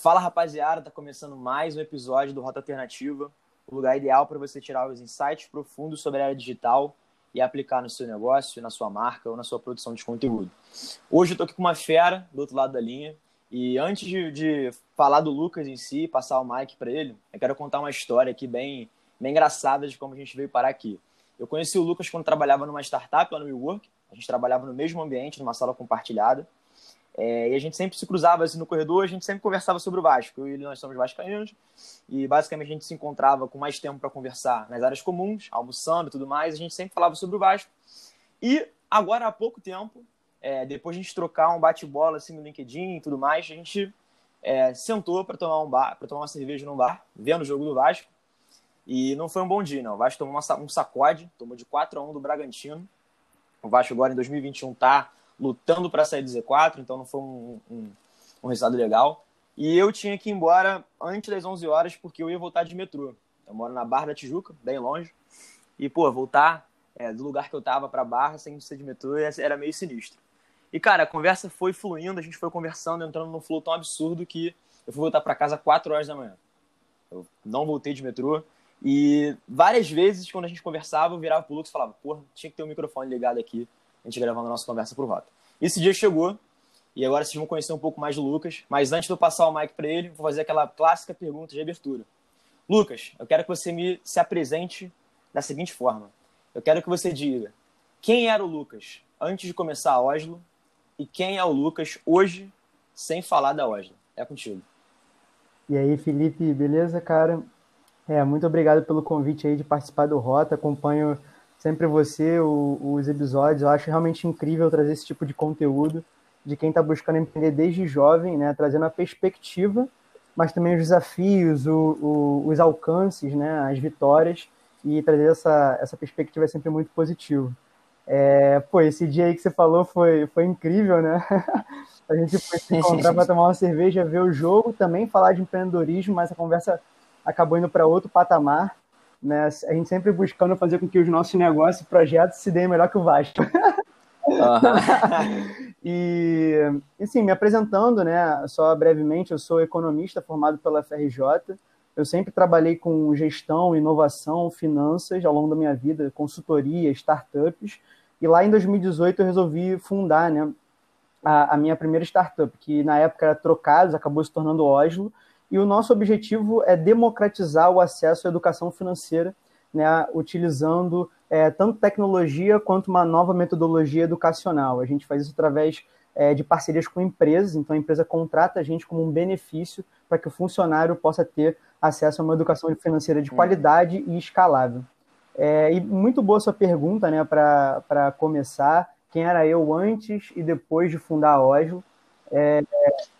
Fala rapaziada, tá começando mais um episódio do Rota Alternativa, o lugar ideal para você tirar os insights profundos sobre a área digital e aplicar no seu negócio, na sua marca ou na sua produção de conteúdo. Hoje eu tô aqui com uma fera do outro lado da linha e antes de, de falar do Lucas em si, passar o mic para ele, eu quero contar uma história aqui bem, bem engraçada de como a gente veio parar aqui. Eu conheci o Lucas quando trabalhava numa startup lá no WeWork, a gente trabalhava no mesmo ambiente, numa sala compartilhada. É, e a gente sempre se cruzava assim no corredor, a gente sempre conversava sobre o Vasco. Eu e ele, nós somos vascaínos, e basicamente a gente se encontrava com mais tempo para conversar nas áreas comuns, almoçando e tudo mais. A gente sempre falava sobre o Vasco. E agora, há pouco tempo, é, depois de a gente trocar um bate-bola assim no LinkedIn e tudo mais, a gente é, sentou para tomar um bar, para tomar uma cerveja num bar, vendo o jogo do Vasco. E não foi um bom dia, não. O Vasco tomou uma, um sacode, tomou de 4 a 1 do Bragantino. O Vasco agora em 2021 tá lutando para sair do Z4, então não foi um, um, um, resultado legal. E eu tinha que ir embora antes das 11 horas porque eu ia voltar de metrô. Eu moro na Barra da Tijuca, bem longe. E, pô, voltar é, do lugar que eu tava para Barra sem ser de metrô era meio sinistro. E, cara, a conversa foi fluindo, a gente foi conversando, entrando num flow tão absurdo que eu fui voltar para casa 4 horas da manhã. Eu não voltei de metrô. E várias vezes, quando a gente conversava, eu virava pro Lucas e falava, porra, tinha que ter um microfone ligado aqui a gente gravando a nossa conversa por Rota. Esse dia chegou e agora vocês vão conhecer um pouco mais do Lucas. Mas antes de eu passar o mic para ele, vou fazer aquela clássica pergunta de abertura. Lucas, eu quero que você me se apresente da seguinte forma. Eu quero que você diga quem era o Lucas antes de começar a Oslo e quem é o Lucas hoje, sem falar da Oslo. É contigo. E aí, Felipe, beleza, cara? É, muito obrigado pelo convite aí de participar do Rota. Acompanho sempre você, o, os episódios. Eu acho realmente incrível trazer esse tipo de conteúdo de quem está buscando empreender desde jovem, né, trazendo a perspectiva, mas também os desafios, o, o, os alcances, né, as vitórias, e trazer essa, essa perspectiva é sempre muito positivo. É, pô, esse dia aí que você falou foi, foi incrível, né? a gente foi se encontrar para tomar uma cerveja, ver o jogo, também falar de empreendedorismo, mas a conversa acabou indo para outro patamar né? A gente sempre buscando fazer com que os nossos negócios e projetos se deem melhor que o Vasco. Uhum. e, assim, me apresentando, né, só brevemente, eu sou economista formado pela FRJ. Eu sempre trabalhei com gestão, inovação, finanças ao longo da minha vida, consultoria, startups. E lá em 2018 eu resolvi fundar, né, a, a minha primeira startup, que na época era Trocados, acabou se tornando Oslo e o nosso objetivo é democratizar o acesso à educação financeira, né, utilizando é, tanto tecnologia quanto uma nova metodologia educacional. A gente faz isso através é, de parcerias com empresas, então a empresa contrata a gente como um benefício para que o funcionário possa ter acesso a uma educação financeira de qualidade e escalável. É, e muito boa sua pergunta, né, para começar. Quem era eu antes e depois de fundar a Oslo? É,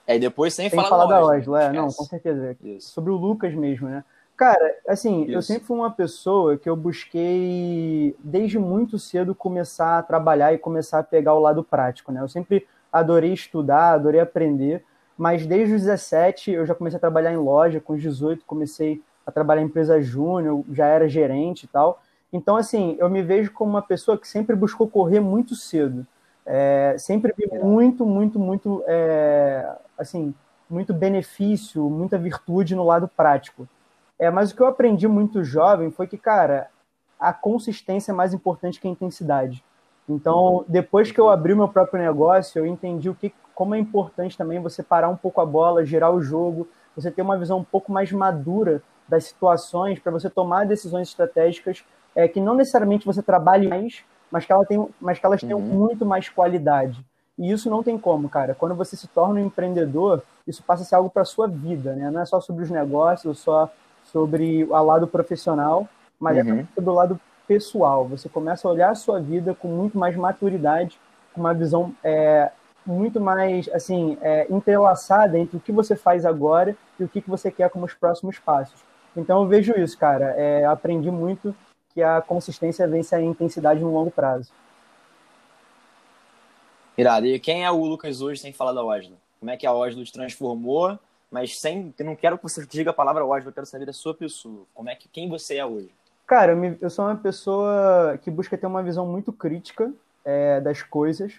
é, depois sem, sem falar, falar da Oslo, é, não, com certeza. Isso. Sobre o Lucas mesmo, né? Cara, assim, Isso. eu sempre fui uma pessoa que eu busquei, desde muito cedo, começar a trabalhar e começar a pegar o lado prático, né? Eu sempre adorei estudar, adorei aprender, mas desde os 17 eu já comecei a trabalhar em loja, com os 18 comecei a trabalhar em empresa júnior, já era gerente e tal. Então, assim, eu me vejo como uma pessoa que sempre buscou correr muito cedo. É, sempre vi muito, muito, muito, é, assim, muito benefício, muita virtude no lado prático. É, mas o que eu aprendi muito jovem foi que, cara, a consistência é mais importante que a intensidade. Então, depois que eu abri o meu próprio negócio, eu entendi o que, como é importante também você parar um pouco a bola, gerar o jogo, você ter uma visão um pouco mais madura das situações para você tomar decisões estratégicas é, que não necessariamente você trabalhe mais, mas que, ela tem, mas que elas uhum. tenham muito mais qualidade. E isso não tem como, cara. Quando você se torna um empreendedor, isso passa a ser algo para sua vida, né? Não é só sobre os negócios, só sobre o lado profissional, mas é uhum. é sobre o lado pessoal. Você começa a olhar a sua vida com muito mais maturidade, com uma visão é, muito mais assim é, entrelaçada entre o que você faz agora e o que, que você quer como os próximos passos. Então eu vejo isso, cara. É, aprendi muito que a consistência vence a intensidade no longo prazo. Irado. E quem é o Lucas hoje sem falar da Oslo? Como é que a Oslo te transformou? Mas sem, eu não quero que você diga a palavra Oslo, eu quero saber da sua pessoa. Como é que quem você é hoje? Cara, eu, me, eu sou uma pessoa que busca ter uma visão muito crítica é, das coisas.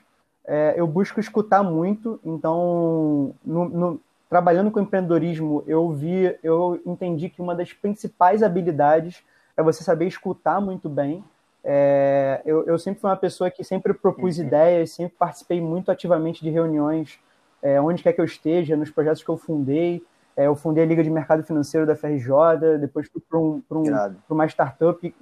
É, eu busco escutar muito, então no, no, trabalhando com empreendedorismo, eu vi, eu entendi que uma das principais habilidades é você saber escutar muito bem. É, eu, eu, sempre fui uma pessoa que sempre propus uhum. ideias, sempre participei muito ativamente de reuniões, é, onde quer que eu esteja, nos projetos que eu fundei. É, eu fundei a Liga de Mercado Financeiro da FRJ, depois fui para um, um, uma startup,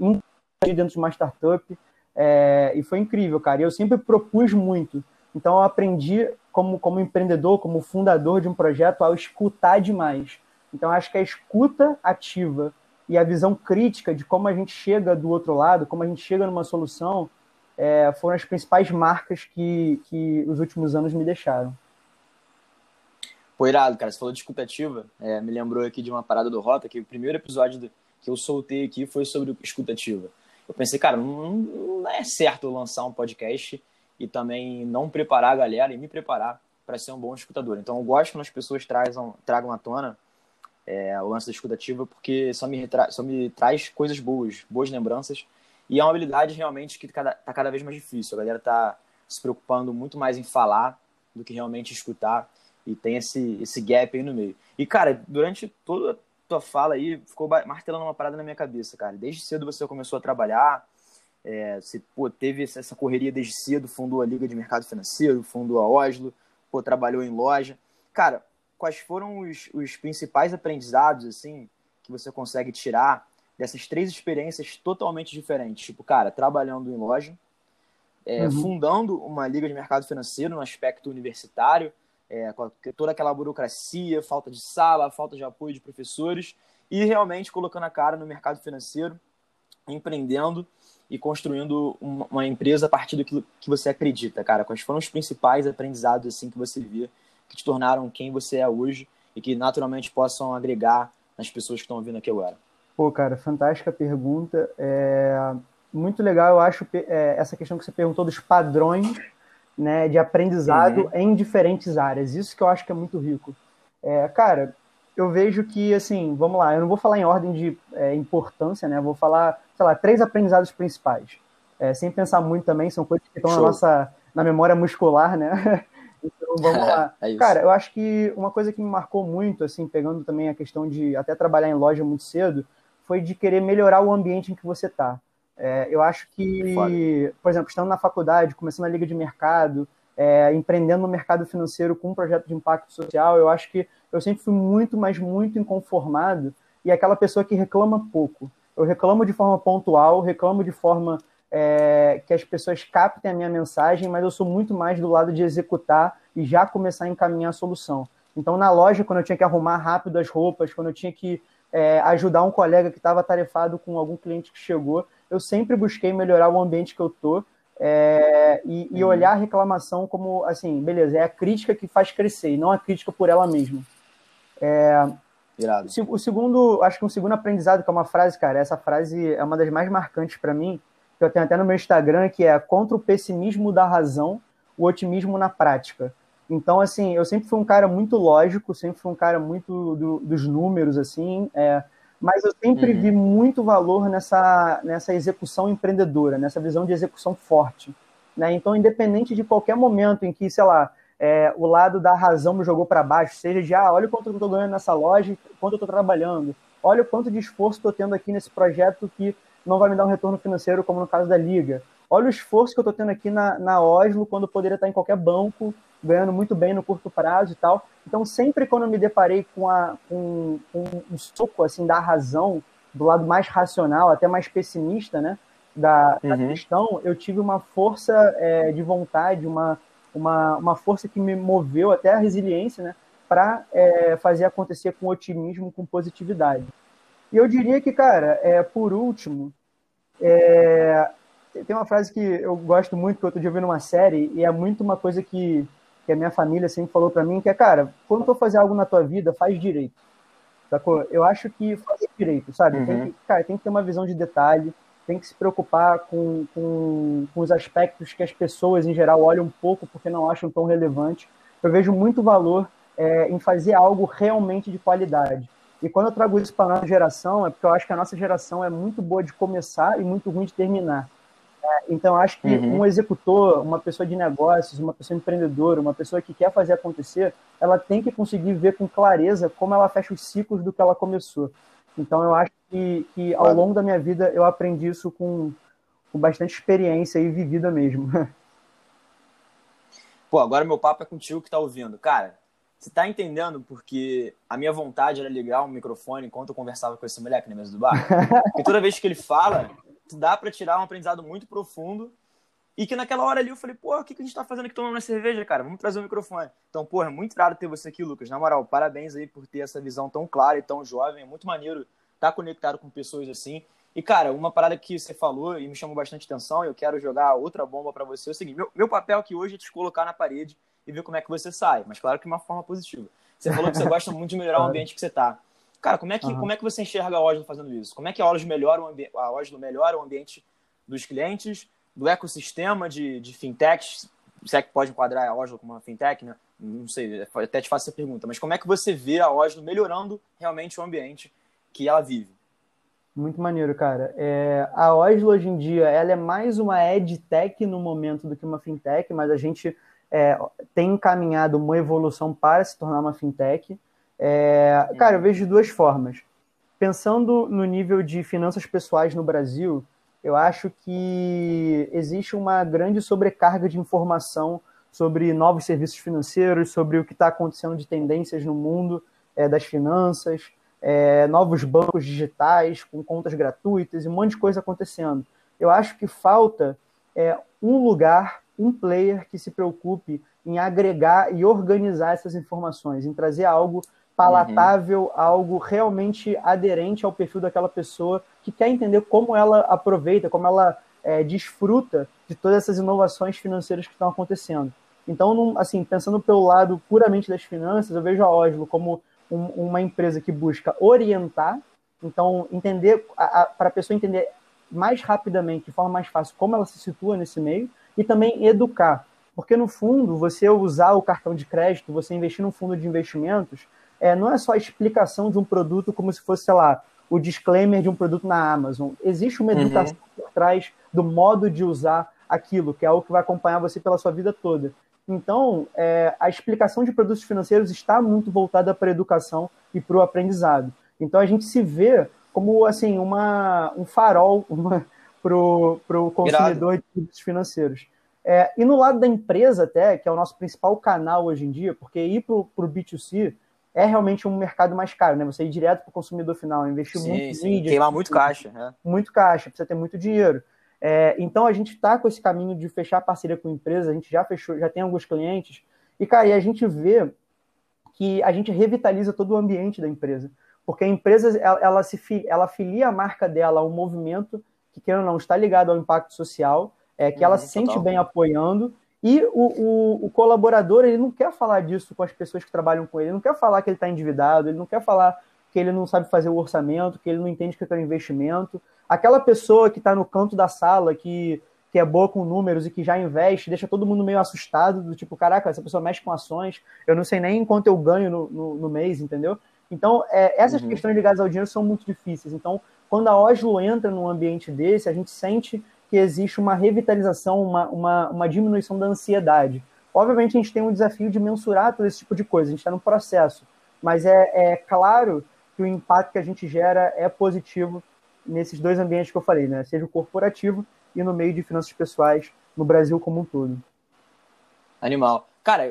dentro de uma startup, é, e foi incrível, cara. E eu sempre propus muito. Então eu aprendi como, como empreendedor, como fundador de um projeto, a escutar demais. Então acho que a escuta ativa e a visão crítica de como a gente chega do outro lado, como a gente chega numa solução, é, foram as principais marcas que, que os últimos anos me deixaram. Pô, irado, cara. Você falou de escutativa. É, me lembrou aqui de uma parada do Rota, que o primeiro episódio que eu soltei aqui foi sobre escutativa. Eu pensei, cara, não, não é certo lançar um podcast e também não preparar a galera e me preparar para ser um bom escutador. Então, eu gosto quando as pessoas trazam, tragam à tona é, o lance da escutativa, porque só me, só me traz coisas boas, boas lembranças. E é uma habilidade realmente que cada, tá cada vez mais difícil. A galera está se preocupando muito mais em falar do que realmente escutar e tem esse, esse gap aí no meio. E, cara, durante toda a tua fala aí, ficou martelando uma parada na minha cabeça, cara. Desde cedo você começou a trabalhar, é, você pô, teve essa correria desde cedo, fundou a Liga de Mercado Financeiro, fundou a Oslo, pô, trabalhou em loja. Cara, quais foram os, os principais aprendizados, assim, que você consegue tirar dessas três experiências totalmente diferentes? Tipo, cara, trabalhando em loja, é, uhum. fundando uma liga de mercado financeiro no aspecto universitário, é, com toda aquela burocracia, falta de sala, falta de apoio de professores, e realmente colocando a cara no mercado financeiro, empreendendo e construindo uma, uma empresa a partir do que, que você acredita, cara. Quais foram os principais aprendizados assim que você via que te tornaram quem você é hoje e que naturalmente possam agregar nas pessoas que estão ouvindo aqui agora? Pô, cara, fantástica pergunta. É muito legal, eu acho, é, essa questão que você perguntou dos padrões né, de aprendizado uhum. em diferentes áreas. Isso que eu acho que é muito rico. É, cara, eu vejo que, assim, vamos lá, eu não vou falar em ordem de é, importância, né? Vou falar, sei lá, três aprendizados principais. É, sem pensar muito também, são coisas que estão na nossa na memória muscular, né? então vamos lá. É cara, eu acho que uma coisa que me marcou muito, assim, pegando também a questão de até trabalhar em loja muito cedo, foi de querer melhorar o ambiente em que você está. É, eu acho que, por exemplo, estando na faculdade, começando a liga de mercado, é, empreendendo no mercado financeiro com um projeto de impacto social, eu acho que eu sempre fui muito, mas muito inconformado e aquela pessoa que reclama pouco. Eu reclamo de forma pontual, reclamo de forma é, que as pessoas captem a minha mensagem, mas eu sou muito mais do lado de executar e já começar a encaminhar a solução. Então, na loja, quando eu tinha que arrumar rápido as roupas, quando eu tinha que é, ajudar um colega que estava tarefado com algum cliente que chegou, eu sempre busquei melhorar o ambiente que eu tô é, e, e, uhum. olhar a reclamação como, assim, beleza, é a crítica que faz crescer, e não a crítica por ela mesma. É, o segundo, acho que um segundo aprendizado, que é uma frase, cara, essa frase é uma das mais marcantes para mim, que eu tenho até no meu Instagram, que é contra o pessimismo da razão, o otimismo na prática. Então, assim, eu sempre fui um cara muito lógico, sempre fui um cara muito do, dos números, assim, é, mas eu sempre uhum. vi muito valor nessa, nessa execução empreendedora, nessa visão de execução forte. Né? Então, independente de qualquer momento em que, sei lá, é, o lado da razão me jogou para baixo, seja de, ah, olha o quanto eu estou ganhando nessa loja, quanto eu estou trabalhando, olha o quanto de esforço estou tendo aqui nesse projeto que não vai me dar um retorno financeiro, como no caso da Liga. Olha o esforço que eu estou tendo aqui na, na Oslo, quando eu poderia estar em qualquer banco, ganhando muito bem no curto prazo e tal. Então, sempre quando eu me deparei com, a, com, com um soco assim, da razão, do lado mais racional, até mais pessimista, né, da, da uhum. questão, eu tive uma força é, de vontade, uma, uma, uma força que me moveu até a resiliência, né, para é, fazer acontecer com otimismo, com positividade. E eu diria que, cara, é, por último, é, tem uma frase que eu gosto muito, que eu outro dia vi numa série, e é muito uma coisa que que a minha família sempre falou para mim, que é, cara, quando tu fazer algo na tua vida, faz direito. Sacou? Eu acho que faz direito, sabe? Uhum. Tem que, cara, tem que ter uma visão de detalhe, tem que se preocupar com, com, com os aspectos que as pessoas, em geral, olham um pouco porque não acham tão relevante. Eu vejo muito valor é, em fazer algo realmente de qualidade. E quando eu trago isso para a nossa geração, é porque eu acho que a nossa geração é muito boa de começar e muito ruim de terminar. É, então, acho que uhum. um executor, uma pessoa de negócios, uma pessoa empreendedora, uma pessoa que quer fazer acontecer, ela tem que conseguir ver com clareza como ela fecha os ciclos do que ela começou. Então, eu acho que, que ao longo da minha vida eu aprendi isso com, com bastante experiência e vivida mesmo. Pô, agora meu papo é contigo que tá ouvindo. Cara, você tá entendendo porque a minha vontade era ligar um microfone enquanto eu conversava com esse moleque na mesa do bar? Porque toda vez que ele fala, dá para tirar um aprendizado muito profundo. E que naquela hora ali eu falei, pô, o que, que a gente tá fazendo aqui tomando uma cerveja, cara? Vamos trazer o um microfone. Então, pô, é muito raro ter você aqui, Lucas. Na moral, parabéns aí por ter essa visão tão clara e tão jovem. É muito maneiro estar tá conectado com pessoas assim. E, cara, uma parada que você falou e me chamou bastante atenção, eu quero jogar outra bomba para você, é o seguinte: meu, meu papel aqui hoje é te colocar na parede e ver como é que você sai, mas claro que de uma forma positiva. Você falou que você gosta muito de melhorar o ambiente que você tá. Cara, como é que, uhum. como é que você enxerga a Oslo fazendo isso? Como é que a Oslo melhora o, a Oslo melhora o ambiente dos clientes, do ecossistema de, de fintechs? Se é que pode enquadrar a Oslo como uma fintech, né? Não sei, até te faço essa pergunta, mas como é que você vê a Oslo melhorando realmente o ambiente que ela vive? Muito maneiro, cara. É, a Oslo, hoje em dia, ela é mais uma edtech no momento do que uma fintech, mas a gente é, tem encaminhado uma evolução para se tornar uma fintech. É, cara, eu vejo de duas formas. Pensando no nível de finanças pessoais no Brasil, eu acho que existe uma grande sobrecarga de informação sobre novos serviços financeiros, sobre o que está acontecendo de tendências no mundo é, das finanças, é, novos bancos digitais com contas gratuitas e um monte de coisa acontecendo. Eu acho que falta é, um lugar, um player que se preocupe em agregar e organizar essas informações, em trazer algo palatável, uhum. algo realmente aderente ao perfil daquela pessoa que quer entender como ela aproveita, como ela é, desfruta de todas essas inovações financeiras que estão acontecendo. Então, assim, pensando pelo lado puramente das finanças, eu vejo a Oslo como um, uma empresa que busca orientar, então entender para a pessoa entender mais rapidamente, de forma mais fácil, como ela se situa nesse meio e também educar, porque no fundo você usar o cartão de crédito, você investir num fundo de investimentos, é, não é só a explicação de um produto como se fosse, sei lá, o disclaimer de um produto na Amazon. Existe uma uhum. educação uhum. por trás do modo de usar aquilo, que é algo que vai acompanhar você pela sua vida toda. Então, é, a explicação de produtos financeiros está muito voltada para a educação e para o aprendizado. Então, a gente se vê como assim uma, um farol para o consumidor de produtos financeiros. É, e no lado da empresa, até, que é o nosso principal canal hoje em dia, porque ir para o B2C é realmente um mercado mais caro, né? Você ir direto para o consumidor final, investir sim, muito sim. mídia. Queimar muito caixa. Né? Muito caixa, precisa ter muito dinheiro. É, então a gente está com esse caminho de fechar parceria com empresas, a gente já fechou, já tem alguns clientes, e, cara, e a gente vê que a gente revitaliza todo o ambiente da empresa. Porque a empresa ela, ela se ela filia a marca dela a um movimento que, querendo ou não, está ligado ao impacto social, é, que ela uhum, se sente bem apoiando, e o, o, o, colaborador, ele não quer falar disso com as pessoas que trabalham com ele, ele não quer falar que ele está endividado, ele não quer falar que ele não sabe fazer o orçamento, que ele não entende o que é um investimento. Aquela pessoa que está no canto da sala, que, que é boa com números e que já investe, deixa todo mundo meio assustado, do tipo, caraca, essa pessoa mexe com ações, eu não sei nem quanto eu ganho no, no, no mês, entendeu? Então, é, essas uhum. questões ligadas ao dinheiro são muito difíceis. Então, quando a Oslo entra num ambiente desse, a gente sente que existe uma revitalização, uma, uma, uma diminuição da ansiedade. Obviamente, a gente tem um desafio de mensurar todo esse tipo de coisa, a gente está no processo, mas é, é claro que o impacto que a gente gera é positivo nesses dois ambientes que eu falei, né? seja o corporativo e no meio de finanças pessoais no Brasil como um todo. Animal. Cara,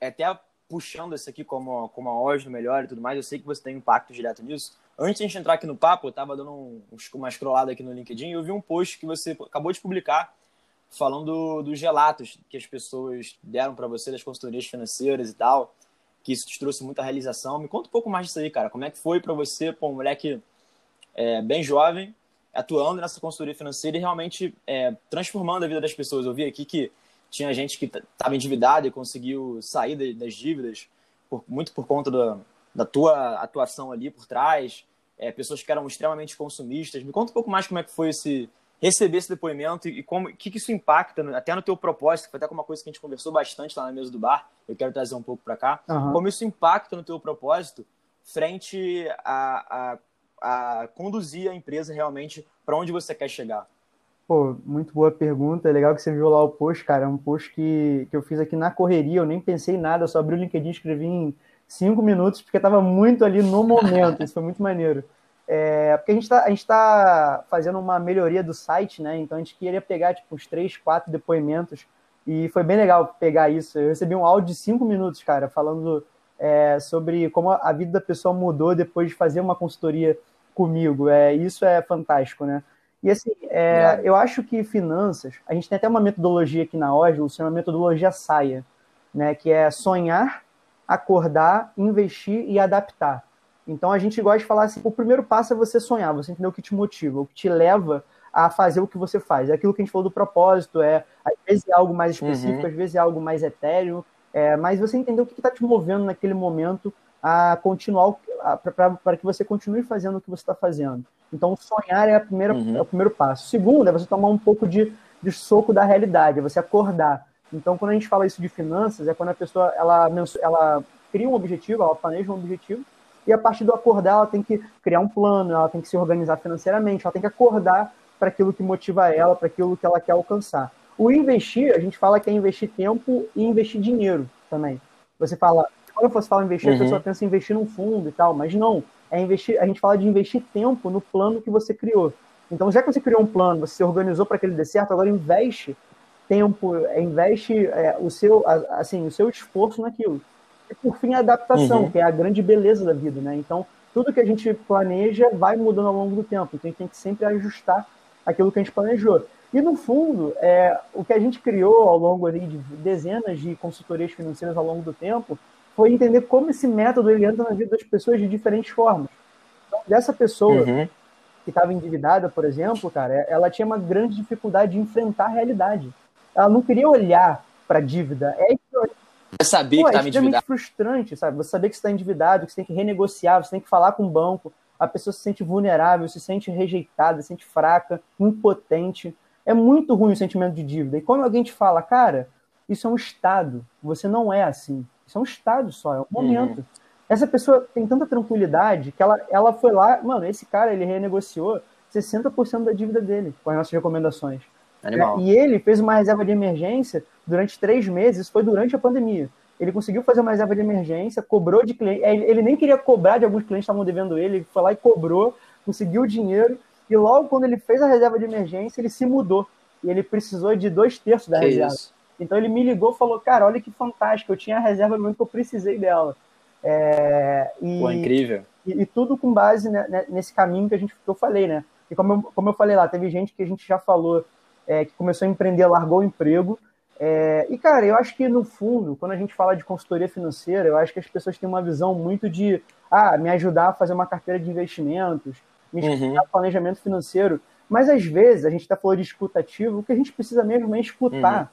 até puxando isso aqui como, como a Oslo melhor e tudo mais, eu sei que você tem impacto direto nisso, Antes de a gente entrar aqui no papo, eu tava dando um, uma scrollada aqui no LinkedIn e eu vi um post que você acabou de publicar falando dos relatos que as pessoas deram para você das consultorias financeiras e tal, que isso te trouxe muita realização. Me conta um pouco mais disso aí, cara. Como é que foi para você, pô, um moleque é, bem jovem, atuando nessa consultoria financeira e realmente é, transformando a vida das pessoas? Eu vi aqui que tinha gente que estava endividada e conseguiu sair das dívidas, por, muito por conta da, da tua atuação ali por trás é, pessoas que eram extremamente consumistas. Me conta um pouco mais como é que foi esse receber esse depoimento e como que, que isso impacta até no teu propósito, que foi até uma coisa que a gente conversou bastante lá na mesa do bar. Eu quero trazer um pouco para cá. Uhum. Como isso impacta no teu propósito frente a, a, a conduzir a empresa realmente para onde você quer chegar. Pô, muito boa pergunta. É legal que você viu lá o post, cara. É um post que, que eu fiz aqui na correria. Eu nem pensei em nada, eu só abri o LinkedIn e escrevi em cinco minutos, porque estava muito ali no momento. Isso foi muito maneiro. É, porque a gente está tá fazendo uma melhoria do site, né? Então a gente queria pegar tipo uns três, quatro depoimentos e foi bem legal pegar isso. Eu recebi um áudio de cinco minutos, cara, falando é, sobre como a vida da pessoa mudou depois de fazer uma consultoria comigo. É, isso é fantástico, né? E assim, é, eu acho que finanças, a gente tem até uma metodologia aqui na Oslo, chama metodologia saia, né? Que é sonhar, acordar, investir e adaptar. Então a gente gosta de falar assim: o primeiro passo é você sonhar, você entender o que te motiva, o que te leva a fazer o que você faz. É aquilo que a gente falou do propósito, é às vezes é algo mais específico, uhum. às vezes é algo mais etéreo, é, mas você entender o que está te movendo naquele momento a continuar, para que você continue fazendo o que você está fazendo. Então, sonhar é, a primeira, uhum. é o primeiro passo. O segundo é você tomar um pouco de, de soco da realidade, é você acordar. Então, quando a gente fala isso de finanças, é quando a pessoa ela, ela cria um objetivo, ela planeja um objetivo, e a partir do acordar, ela tem que criar um plano, ela tem que se organizar financeiramente, ela tem que acordar para aquilo que motiva ela, para aquilo que ela quer alcançar. O investir, a gente fala que é investir tempo e investir dinheiro também. Você fala, quando você fala investir, uhum. a pessoa pensa em investir num fundo e tal, mas não. É investir, a gente fala de investir tempo no plano que você criou. Então, já que você criou um plano, você se organizou para que ele dê certo, agora investe tempo, é, investe é, o seu, assim, o seu esforço naquilo. E por fim, a adaptação, uhum. que é a grande beleza da vida, né? Então, tudo que a gente planeja vai mudando ao longo do tempo. Então, a gente tem que sempre ajustar aquilo que a gente planejou. E, no fundo, é, o que a gente criou ao longo de dezenas de consultorias financeiras ao longo do tempo foi entender como esse método ele entra na vida das pessoas de diferentes formas. Então, dessa pessoa uhum. que estava endividada, por exemplo, cara, ela tinha uma grande dificuldade de enfrentar a realidade. Ela não queria olhar para a dívida. É é saber Pô, que tá é extremamente frustrante, sabe? Você saber que você está endividado, que você tem que renegociar, você tem que falar com o banco, a pessoa se sente vulnerável, se sente rejeitada, se sente fraca, impotente. É muito ruim o sentimento de dívida. E quando alguém te fala, cara, isso é um estado, você não é assim. Isso é um estado só, é um momento. Uhum. Essa pessoa tem tanta tranquilidade que ela, ela foi lá, mano, esse cara, ele renegociou 60% da dívida dele com as nossas recomendações. Animal. E ele fez uma reserva de emergência durante três meses, isso foi durante a pandemia. Ele conseguiu fazer uma reserva de emergência, cobrou de cliente. É, ele nem queria cobrar de alguns clientes que estavam devendo ele, ele foi lá e cobrou, conseguiu o dinheiro. E logo quando ele fez a reserva de emergência, ele se mudou. E ele precisou de dois terços da que reserva. Isso? Então ele me ligou e falou: Cara, olha que fantástico, eu tinha a reserva no momento que eu precisei dela. É, e, Pô, incrível. E, e, tudo com base né, nesse caminho que, a gente, que eu falei, né? E como eu, como eu falei lá, teve gente que a gente já falou é, que começou a empreender, largou o emprego. É, e, cara, eu acho que no fundo, quando a gente fala de consultoria financeira, eu acho que as pessoas têm uma visão muito de ah, me ajudar a fazer uma carteira de investimentos, me uhum. planejamento financeiro. Mas às vezes a gente está falando de escutativo, o que a gente precisa mesmo é escutar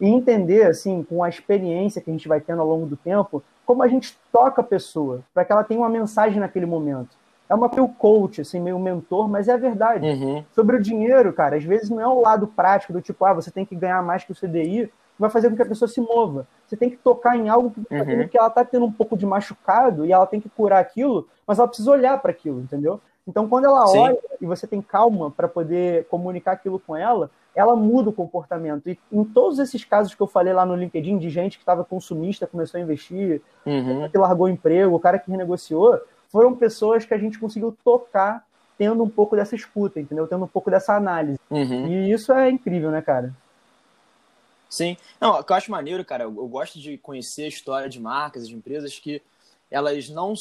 uhum. e entender, assim, com a experiência que a gente vai tendo ao longo do tempo, como a gente toca a pessoa, para que ela tenha uma mensagem naquele momento é uma meio coach, assim, meio mentor, mas é a verdade. Uhum. Sobre o dinheiro, cara, às vezes não é o lado prático do tipo, ah, você tem que ganhar mais que o CDI, que vai fazer com que a pessoa se mova. Você tem que tocar em algo que, uhum. que ela tá tendo um pouco de machucado e ela tem que curar aquilo, mas ela precisa olhar para aquilo, entendeu? Então, quando ela Sim. olha e você tem calma para poder comunicar aquilo com ela, ela muda o comportamento. E em todos esses casos que eu falei lá no LinkedIn, de gente que estava consumista, começou a investir, uhum. que largou o emprego, o cara que renegociou, foram pessoas que a gente conseguiu tocar tendo um pouco dessa escuta, entendeu? Tendo um pouco dessa análise. Uhum. E isso é incrível, né, cara? Sim. Não, o que eu acho maneiro, cara, eu, gosto de conhecer a história de marcas de empresas que elas não,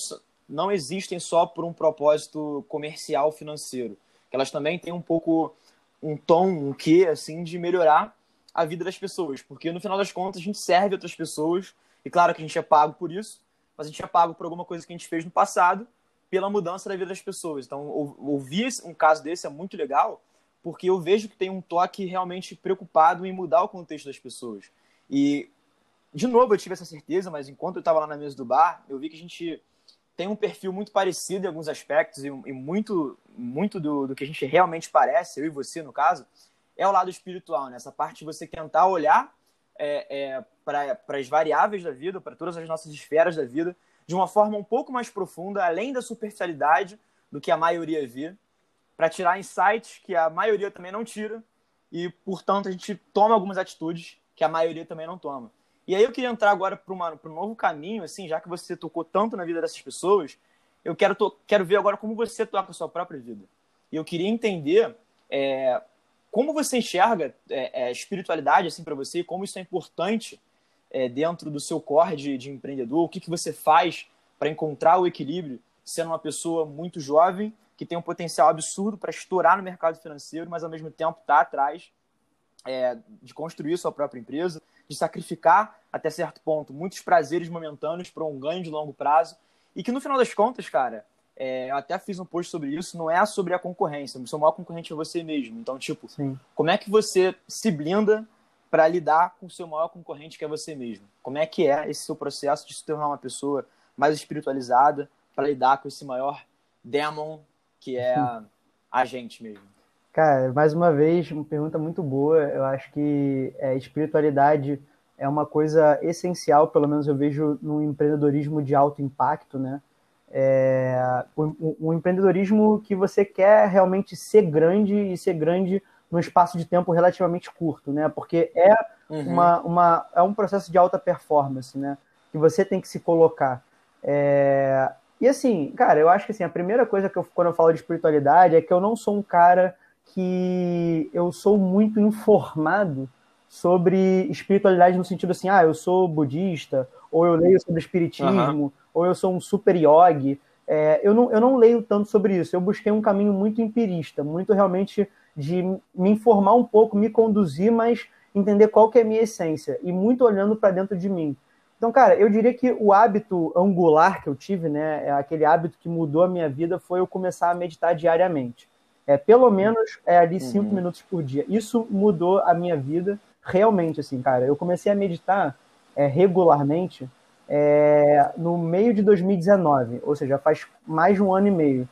não existem só por um propósito comercial financeiro. Que elas também têm um pouco um tom, um quê, assim, de melhorar a vida das pessoas. Porque no final das contas a gente serve outras pessoas, e claro que a gente é pago por isso, mas a gente é pago por alguma coisa que a gente fez no passado pela mudança da vida das pessoas. Então, ouvir um caso desse é muito legal, porque eu vejo que tem um toque realmente preocupado em mudar o contexto das pessoas. E, de novo, eu tive essa certeza, mas enquanto eu estava lá na mesa do bar, eu vi que a gente tem um perfil muito parecido em alguns aspectos e, e muito, muito do, do, que a gente realmente parece, eu e você, no caso, é o lado espiritual, né? Essa parte de você tentar olhar é, é, para as variáveis da vida, para todas as nossas esferas da vida, de uma forma um pouco mais profunda, além da superficialidade do que a maioria vê, para tirar insights que a maioria também não tira, e, portanto, a gente toma algumas atitudes que a maioria também não toma. E aí eu queria entrar agora para um novo caminho, assim, já que você tocou tanto na vida dessas pessoas, eu quero, quero ver agora como você toca a sua própria vida. E eu queria entender é, como você enxerga é, é, espiritualidade assim para você, como isso é importante é, dentro do seu core de, de empreendedor, o que, que você faz para encontrar o equilíbrio, sendo uma pessoa muito jovem, que tem um potencial absurdo para estourar no mercado financeiro, mas ao mesmo tempo está atrás é, de construir sua própria empresa, de sacrificar até certo ponto muitos prazeres momentâneos para um ganho de longo prazo, e que no final das contas, cara, é, eu até fiz um post sobre isso, não é sobre a concorrência, o seu maior concorrente é você mesmo. Então, tipo, Sim. como é que você se blinda para lidar com o seu maior concorrente, que é você mesmo? Como é que é esse seu processo de se tornar uma pessoa mais espiritualizada para lidar com esse maior demon que é a, a gente mesmo? Cara, mais uma vez, uma pergunta muito boa. Eu acho que é, espiritualidade é uma coisa essencial, pelo menos eu vejo no empreendedorismo de alto impacto, né? É, um, um, empreendedorismo que você quer realmente ser grande e ser grande num espaço de tempo relativamente curto, né? Porque é, uhum. uma, uma, é um processo de alta performance, né? Que você tem que se colocar. É... E assim, cara, eu acho que assim, a primeira coisa que eu, quando eu falo de espiritualidade é que eu não sou um cara que eu sou muito informado sobre espiritualidade no sentido assim, ah, eu sou budista, ou eu leio sobre espiritismo, uhum. ou eu sou um super yogi. É, eu, não, eu não leio tanto sobre isso. Eu busquei um caminho muito empirista, muito realmente de me informar um pouco, me conduzir, mas entender qual que é a minha essência e muito olhando para dentro de mim. Então, cara, eu diria que o hábito angular que eu tive, né, é aquele hábito que mudou a minha vida, foi eu começar a meditar diariamente. É, pelo menos é ali cinco uhum. minutos por dia. Isso mudou a minha vida realmente, assim, cara. Eu comecei a meditar é, regularmente é, no meio de 2019, ou seja, faz mais de um ano e meio.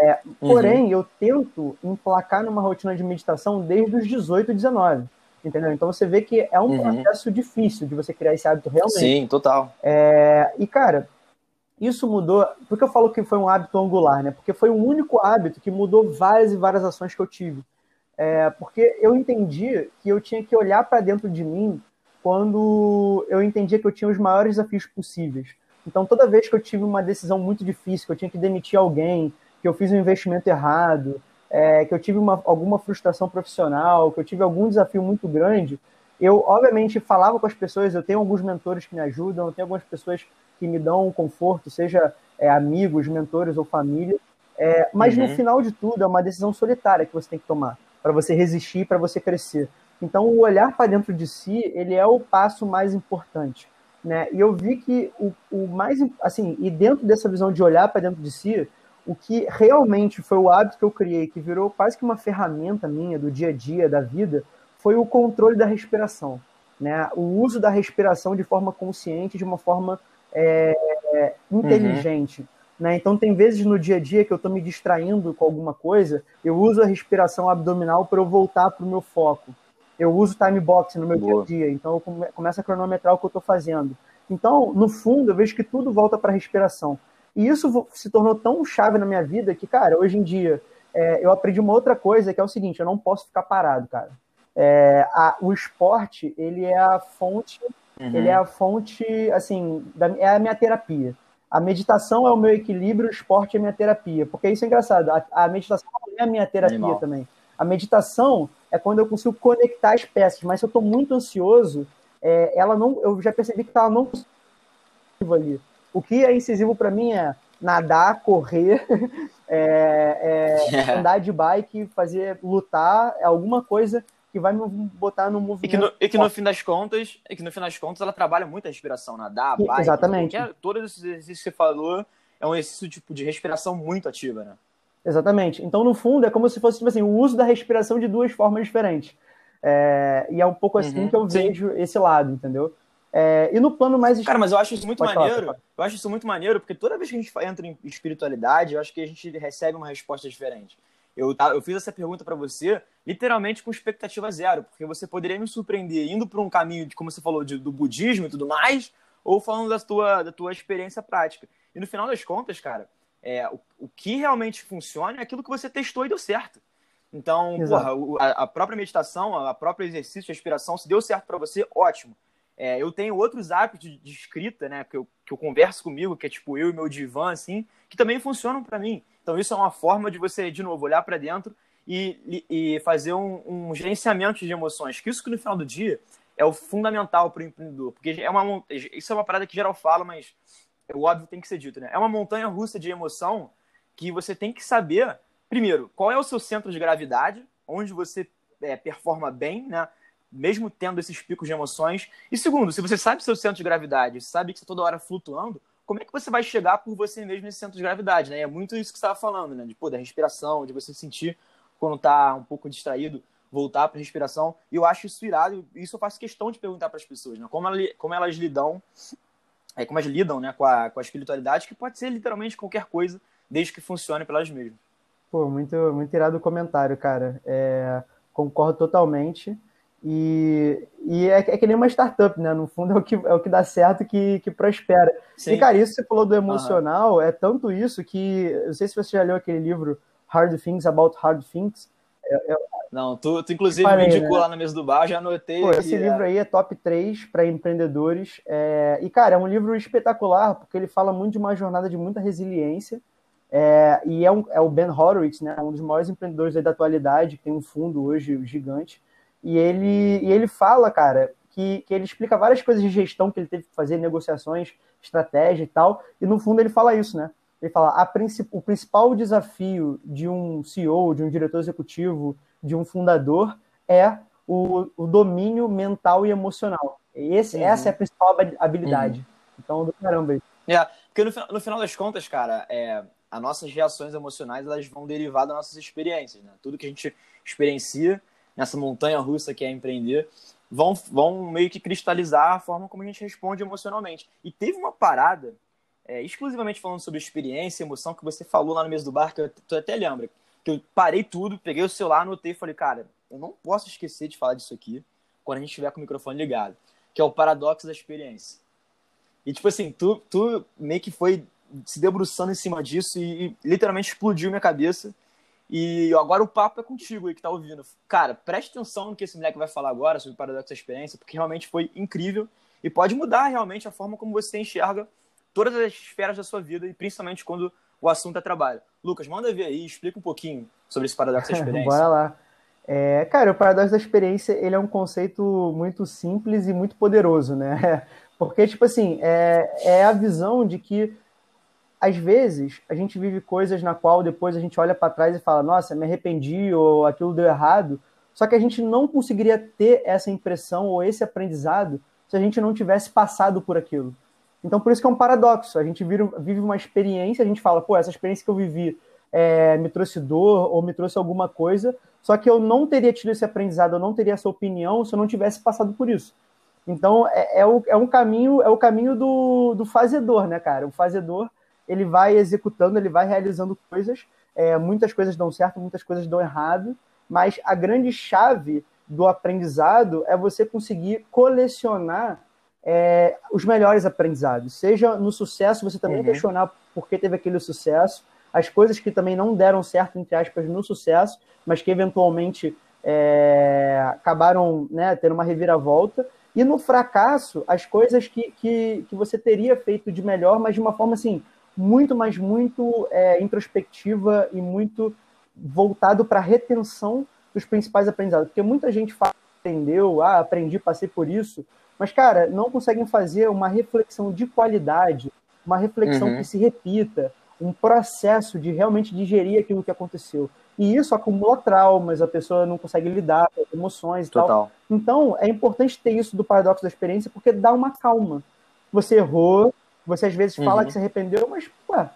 É, uhum. Porém, eu tento emplacar numa rotina de meditação desde os 18 e 19. Entendeu? Então você vê que é um uhum. processo difícil de você criar esse hábito realmente. Sim, total. É, e, cara, isso mudou. Por que eu falo que foi um hábito angular, né? Porque foi o único hábito que mudou várias e várias ações que eu tive. É, porque eu entendi que eu tinha que olhar para dentro de mim quando eu entendia que eu tinha os maiores desafios possíveis. Então, toda vez que eu tive uma decisão muito difícil, que eu tinha que demitir alguém, que eu fiz um investimento errado, é, que eu tive uma, alguma frustração profissional, que eu tive algum desafio muito grande, eu, obviamente, falava com as pessoas. Eu tenho alguns mentores que me ajudam, eu tenho algumas pessoas que me dão um conforto, seja é, amigos, mentores ou família. É, mas uhum. no final de tudo, é uma decisão solitária que você tem que tomar para você resistir, para você crescer. Então, o olhar para dentro de si, ele é o passo mais importante. Né? E eu vi que o, o mais, assim, e dentro dessa visão de olhar para dentro de si, o que realmente foi o hábito que eu criei, que virou quase que uma ferramenta minha do dia a dia, da vida, foi o controle da respiração. Né? O uso da respiração de forma consciente, de uma forma é, é, inteligente. Uhum. Né? Então, tem vezes no dia a dia que eu estou me distraindo com alguma coisa, eu uso a respiração abdominal para eu voltar para o meu foco. Eu uso time box no meu Boa. dia a dia, então eu come, começo a cronometrar o que eu estou fazendo. Então, no fundo, eu vejo que tudo volta para a respiração. E isso se tornou tão chave na minha vida que, cara, hoje em dia, é, eu aprendi uma outra coisa que é o seguinte: eu não posso ficar parado, cara. É, a, o esporte, ele é a fonte, uhum. ele é a fonte, assim, da, é a minha terapia. A meditação é o meu equilíbrio, o esporte é a minha terapia. Porque isso é engraçado, a, a meditação é a minha terapia Animal. também. A meditação é quando eu consigo conectar as peças, mas se eu estou muito ansioso, é, ela não, eu já percebi que ela não ali. O que é incisivo para mim é nadar, correr, é, é, andar de bike, fazer lutar, é alguma coisa que vai me botar no movimento. E que no, e que no fim das contas, e que no fim das contas ela trabalha muito a respiração, nadar, bike, Exatamente. Qualquer, todos esses exercícios que você falou é um exercício tipo, de respiração muito ativa, né? Exatamente. Então, no fundo, é como se fosse tipo assim, o uso da respiração de duas formas diferentes. É, e é um pouco assim uhum, que eu sim. vejo esse lado, entendeu? É, e no plano mais. Cara, mas eu acho isso muito Pode maneiro. Falar, eu acho isso muito maneiro, porque toda vez que a gente entra em espiritualidade, eu acho que a gente recebe uma resposta diferente. Eu, eu fiz essa pergunta para você literalmente com expectativa zero, porque você poderia me surpreender indo por um caminho, de, como você falou, de, do budismo e tudo mais, ou falando da tua, da tua experiência prática. E no final das contas, cara, é, o, o que realmente funciona é aquilo que você testou e deu certo. Então, porra, a, a, própria meditação, a própria exercício de respiração, se deu certo para você, ótimo. É, eu tenho outros hábitos de, escrita, né, que eu, que eu converso comigo, que é tipo eu e meu divã, assim, que também funcionam para mim. Então, isso é uma forma de você, de novo, olhar para dentro e, e fazer um, um, gerenciamento de emoções. Que isso que no final do dia é o fundamental para o empreendedor. Porque é uma, isso é uma parada que geral fala, mas o óbvio tem que ser dito, né? É uma montanha russa de emoção que você tem que saber, primeiro, qual é o seu centro de gravidade, onde você é, performa bem, né? Mesmo tendo esses picos de emoções. E segundo, se você sabe seu centro de gravidade, sabe que está toda hora flutuando, como é que você vai chegar por você mesmo nesse centro de gravidade, né? É muito isso que você estava falando, né? De, pô, da respiração, de você sentir quando está um pouco distraído, voltar para a respiração. E eu acho isso irado, e isso eu faço questão de perguntar para as pessoas, né? Como, ela, como elas lidam, é, como elas lidam né, com, a, com a espiritualidade, que pode ser literalmente qualquer coisa, desde que funcione para elas mesmas. Pô, muito, muito irado o comentário, cara. É, concordo totalmente. E, e é, é, que nem uma startup, né? No fundo é o que, é o que dá certo que, que prospera. Sim. E, cara, isso que você falou do emocional, uhum. é tanto isso que. Não sei se você já leu aquele livro Hard Things About Hard Things. É, é, não, tu, tu inclusive me indicou né? lá na mesa do bar, já anotei. Pô, esse livro é... aí é top 3 para empreendedores. É... E, cara, é um livro espetacular, porque ele fala muito de uma jornada de muita resiliência. É... E é, um, é o Ben Horowitz, né? um dos maiores empreendedores da atualidade, que tem um fundo hoje gigante. E ele, e ele fala, cara, que, que ele explica várias coisas de gestão que ele teve que fazer, negociações, estratégia e tal. E no fundo ele fala isso, né? Ele fala: princip o principal desafio de um CEO, de um diretor executivo, de um fundador é o, o domínio mental e emocional. Esse, uhum. Essa é a principal habilidade. Uhum. Então, do caramba. É, porque no, no final das contas, cara, é, as nossas reações emocionais elas vão derivar das nossas experiências. Né? Tudo que a gente experiencia nessa montanha russa que é empreender vão, vão meio que cristalizar a forma como a gente responde emocionalmente. E teve uma parada é, exclusivamente falando sobre experiência, emoção, que você falou lá no mês do bar, que eu, tu até lembra. Que eu parei tudo, peguei o celular, anotei e falei, cara, eu não posso esquecer de falar disso aqui quando a gente estiver com o microfone ligado, que é o paradoxo da experiência. E, tipo assim, tu, tu meio que foi se debruçando em cima disso e, e literalmente explodiu minha cabeça. E agora o papo é contigo aí que tá ouvindo. Cara, preste atenção no que esse moleque vai falar agora sobre o paradoxo da experiência, porque realmente foi incrível e pode mudar realmente a forma como você enxerga todas as esferas da sua vida e principalmente quando o assunto é trabalho. Lucas, manda ver aí, explica um pouquinho sobre esse paradoxo da experiência. Bora lá. É, cara, o paradoxo da experiência ele é um conceito muito simples e muito poderoso, né? Porque, tipo assim, é, é a visão de que às vezes a gente vive coisas na qual depois a gente olha para trás e fala, nossa, me arrependi ou aquilo deu errado. Só que a gente não conseguiria ter essa impressão ou esse aprendizado se a gente não tivesse passado por aquilo. Então, por isso que é um paradoxo. A gente vive uma experiência, a gente fala, pô, essa experiência que eu vivi é, me trouxe dor ou me trouxe alguma coisa, só que eu não teria tido esse aprendizado, eu não teria essa opinião se eu não tivesse passado por isso. Então, é, é, o, é um caminho, é o caminho do, do fazedor, né, cara? O fazedor, ele vai executando, ele vai realizando coisas, é, muitas coisas dão certo, muitas coisas dão errado, mas a grande chave do aprendizado é você conseguir colecionar é, os melhores aprendizados. Seja no sucesso, você também uhum. questionar por que teve aquele sucesso, as coisas que também não deram certo, entre aspas, no sucesso, mas que eventualmente é, acabaram né, tendo uma reviravolta. E no fracasso, as coisas que, que, que você teria feito de melhor, mas de uma forma assim, muito, mas muito é, introspectiva e muito voltado para a retenção dos principais aprendizados. Porque muita gente fala, entendeu, ah, aprendi, passei por isso, mas, cara, não conseguem fazer uma reflexão de qualidade, uma reflexão uhum. que se repita, um processo de realmente digerir aquilo que aconteceu. E isso acumula traumas, a pessoa não consegue lidar com emoções e Total. tal. Então, é importante ter isso do paradoxo da experiência, porque dá uma calma. Você errou, você às vezes fala uhum. que se arrependeu, mas, ué,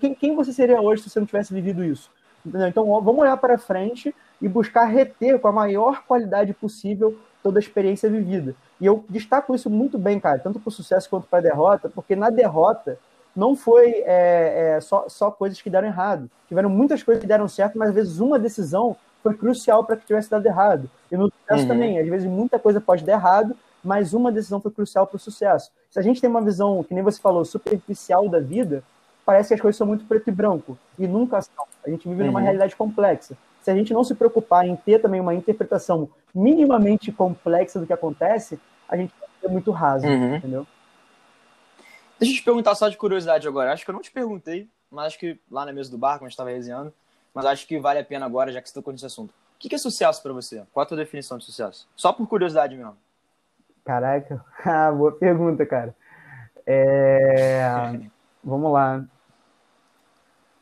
quem, quem você seria hoje se você não tivesse vivido isso? Entendeu? Então, vamos olhar para frente e buscar reter com a maior qualidade possível toda a experiência vivida. E eu destaco isso muito bem, cara, tanto para o sucesso quanto para a derrota, porque na derrota não foi é, é, só, só coisas que deram errado. Tiveram muitas coisas que deram certo, mas às vezes uma decisão foi crucial para que tivesse dado errado. E no sucesso uhum. também, às vezes muita coisa pode dar errado, mas uma decisão foi crucial para o sucesso. Se a gente tem uma visão, que nem você falou, superficial da vida, parece que as coisas são muito preto e branco, e nunca são. A gente vive uhum. numa realidade complexa. Se a gente não se preocupar em ter também uma interpretação minimamente complexa do que acontece, a gente ser muito raso, uhum. entendeu? Deixa eu te perguntar só de curiosidade agora. Acho que eu não te perguntei, mas acho que lá na mesa do bar, quando a gente estava resenhando, mas acho que vale a pena agora, já que você tocou nesse assunto. O que é sucesso para você? Qual a tua definição de sucesso? Só por curiosidade mesmo. Caraca, ah, boa pergunta, cara. É... Vamos lá.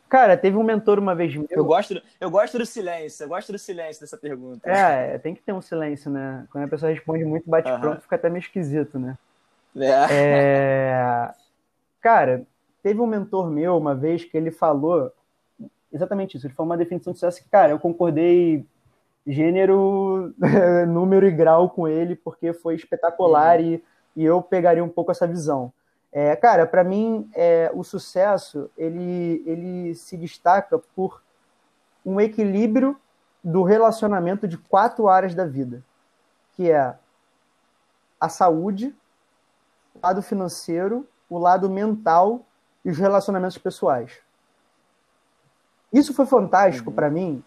Cara, teve um mentor uma vez meu. Eu gosto, eu gosto do silêncio, eu gosto do silêncio dessa pergunta. É, tem que ter um silêncio, né? Quando a pessoa responde muito bate-pronto, uhum. fica até meio esquisito, né? É. é... Cara, teve um mentor meu uma vez que ele falou exatamente isso. Ele falou uma definição de sucesso que, cara, eu concordei gênero, número e grau com ele, porque foi espetacular uhum. e, e eu pegaria um pouco essa visão. É, cara, para mim, é, o sucesso ele, ele se destaca por um equilíbrio do relacionamento de quatro áreas da vida, que é a saúde, o lado financeiro, o lado mental e os relacionamentos pessoais. Isso foi fantástico uhum. para mim,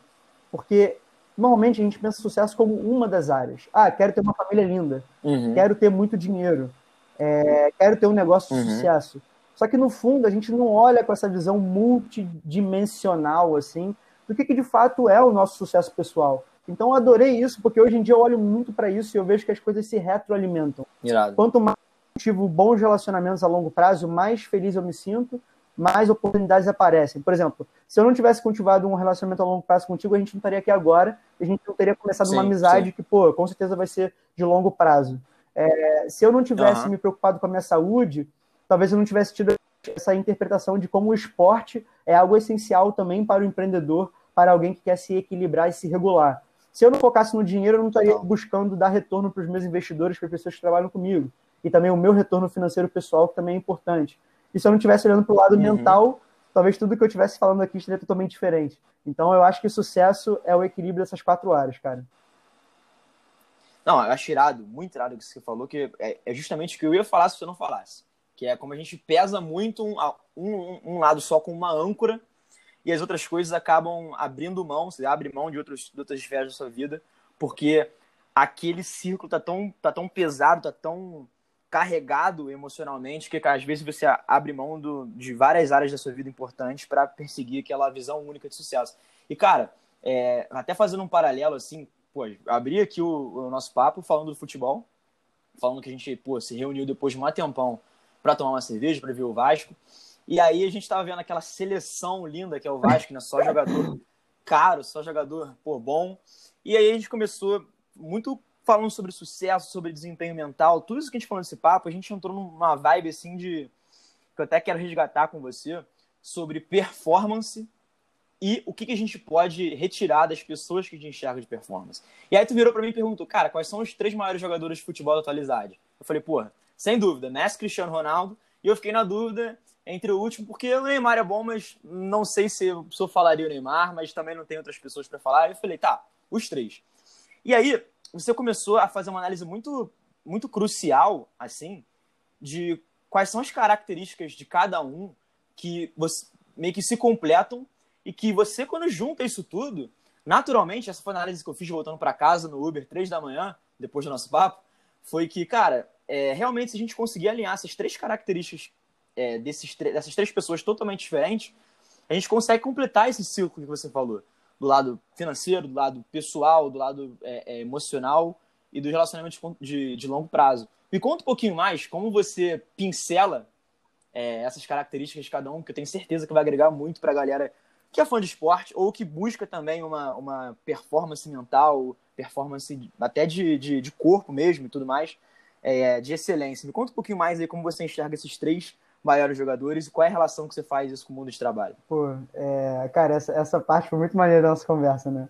porque normalmente a gente pensa sucesso como uma das áreas. Ah, quero ter uma família linda, uhum. quero ter muito dinheiro, é, quero ter um negócio de uhum. sucesso. Só que no fundo a gente não olha com essa visão multidimensional assim do que, que de fato é o nosso sucesso pessoal. Então eu adorei isso porque hoje em dia eu olho muito para isso e eu vejo que as coisas se retroalimentam. Irado. Quanto mais eu tive bons relacionamentos a longo prazo, mais feliz eu me sinto mais oportunidades aparecem. Por exemplo, se eu não tivesse cultivado um relacionamento a longo prazo contigo, a gente não estaria aqui agora, a gente não teria começado sim, uma amizade sim. que, pô, com certeza vai ser de longo prazo. É, se eu não tivesse uhum. me preocupado com a minha saúde, talvez eu não tivesse tido essa interpretação de como o esporte é algo essencial também para o empreendedor, para alguém que quer se equilibrar e se regular. Se eu não focasse no dinheiro, eu não estaria buscando dar retorno para os meus investidores, para as pessoas que trabalham comigo. E também o meu retorno financeiro pessoal, que também é importante. E se eu não estivesse olhando para o lado uhum. mental, talvez tudo que eu estivesse falando aqui estaria totalmente diferente. Então eu acho que sucesso é o equilíbrio dessas quatro áreas, cara. Não, eu acho irado, muito irado o que você falou, que é, é justamente o que eu ia falar se você não falasse. Que é como a gente pesa muito um, um, um lado só com uma âncora e as outras coisas acabam abrindo mão, você abre mão de, outros, de outras esferas da sua vida, porque aquele círculo tá tão, tá tão pesado, tá tão carregado emocionalmente que às vezes você abre mão do, de várias áreas da sua vida importantes para perseguir aquela visão única de sucesso. E, cara, é, até fazendo um paralelo assim, pô, abri aqui o, o, nosso papo falando do futebol, falando que a gente pô, se reuniu depois de um tempão para tomar uma cerveja, para ver o Vasco. E aí a gente tava vendo aquela seleção linda que é o Vasco, né? Só jogador caro, só jogador pô, bom. E aí a gente começou muito falando sobre sucesso, sobre desempenho mental, tudo isso que a gente falou nesse papo, a gente entrou numa vibe assim de. que eu até quero resgatar com você, sobre performance e o que, que a gente pode retirar das pessoas que a gente enxerga de performance. E aí tu virou para mim e perguntou, cara, quais são os três maiores jogadores de futebol da atualidade? Eu falei, porra, sem dúvida, Messi, Cristiano Ronaldo, e eu fiquei na dúvida entre o último, porque o Neymar é bom, mas não sei se se eu falaria o Neymar, mas também não tem outras pessoas para falar. Eu falei, tá, os três. E aí, você começou a fazer uma análise muito, muito crucial, assim, de quais são as características de cada um que você, meio que se completam e que você, quando junta isso tudo, naturalmente, essa foi a análise que eu fiz voltando para casa no Uber, três da manhã, depois do nosso papo, foi que, cara, é, realmente, se a gente conseguir alinhar essas três características é, desses, dessas três pessoas totalmente diferentes, a gente consegue completar esse círculo que você falou do lado financeiro, do lado pessoal, do lado é, é, emocional e dos relacionamentos de, de, longo prazo. Me conta um pouquinho mais como você pincela é, essas características de cada um, que eu tenho certeza que vai agregar muito para a galera que é fã de esporte ou que busca também uma, uma performance mental, performance até de, de, de corpo mesmo e tudo mais, é, de excelência. Me conta um pouquinho mais aí como você enxerga esses três maiores jogadores e qual é a relação que você faz isso com o mundo de trabalho? Pô, é, cara, essa, essa parte foi muito maneira da nossa conversa, né?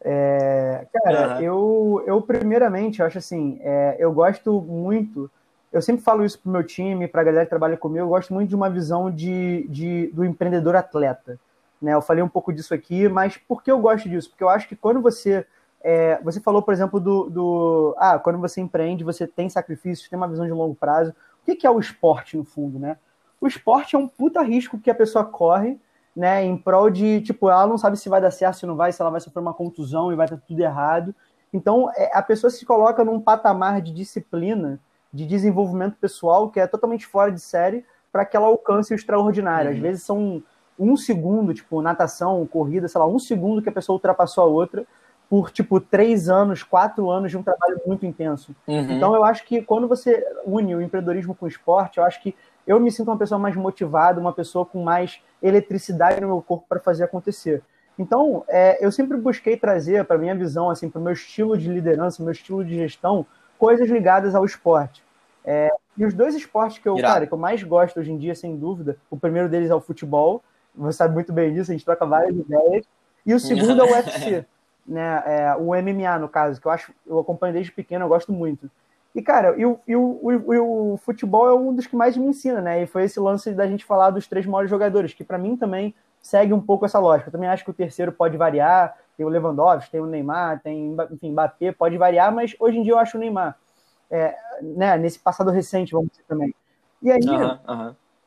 É, cara, uhum. eu, eu primeiramente, eu acho assim, é, eu gosto muito, eu sempre falo isso pro meu time, pra galera que trabalha comigo, eu gosto muito de uma visão de, de, do empreendedor atleta, né? Eu falei um pouco disso aqui, mas por que eu gosto disso? Porque eu acho que quando você é, você falou, por exemplo, do, do, Ah, quando você empreende, você tem sacrifícios, tem uma visão de longo prazo. O que, que é o esporte, no fundo, né? O esporte é um puta risco que a pessoa corre, né, em prol de, tipo, ela não sabe se vai dar certo, se não vai, se ela vai sofrer uma contusão e vai estar tudo errado. Então, é, a pessoa se coloca num patamar de disciplina, de desenvolvimento pessoal que é totalmente fora de série para que ela alcance o extraordinário. Uhum. Às vezes são um segundo, tipo, natação, corrida, sei lá, um segundo que a pessoa ultrapassou a outra por, tipo, três anos, quatro anos de um trabalho muito intenso. Uhum. Então, eu acho que quando você une o empreendedorismo com o esporte, eu acho que eu me sinto uma pessoa mais motivada, uma pessoa com mais eletricidade no meu corpo para fazer acontecer. Então, é, eu sempre busquei trazer para minha visão, assim, para o meu estilo de liderança, meu estilo de gestão, coisas ligadas ao esporte. É, e os dois esportes que eu, cara, que eu mais gosto hoje em dia, sem dúvida, o primeiro deles é o futebol, você sabe muito bem disso, a gente troca várias ideias, e o segundo é o UFC, né, é, o MMA, no caso, que eu acho, eu acompanho desde pequeno, eu gosto muito. E, cara, e o, e o, o, o, futebol é um dos que mais me ensina, né? E foi esse lance da gente falar dos três maiores jogadores, que para mim também segue um pouco essa lógica. Eu também acho que o terceiro pode variar, tem o Lewandowski, tem o Neymar, tem, enfim, Mbappé, pode variar, mas hoje em dia eu acho o Neymar. É, né, nesse passado recente, vamos dizer também. E aí,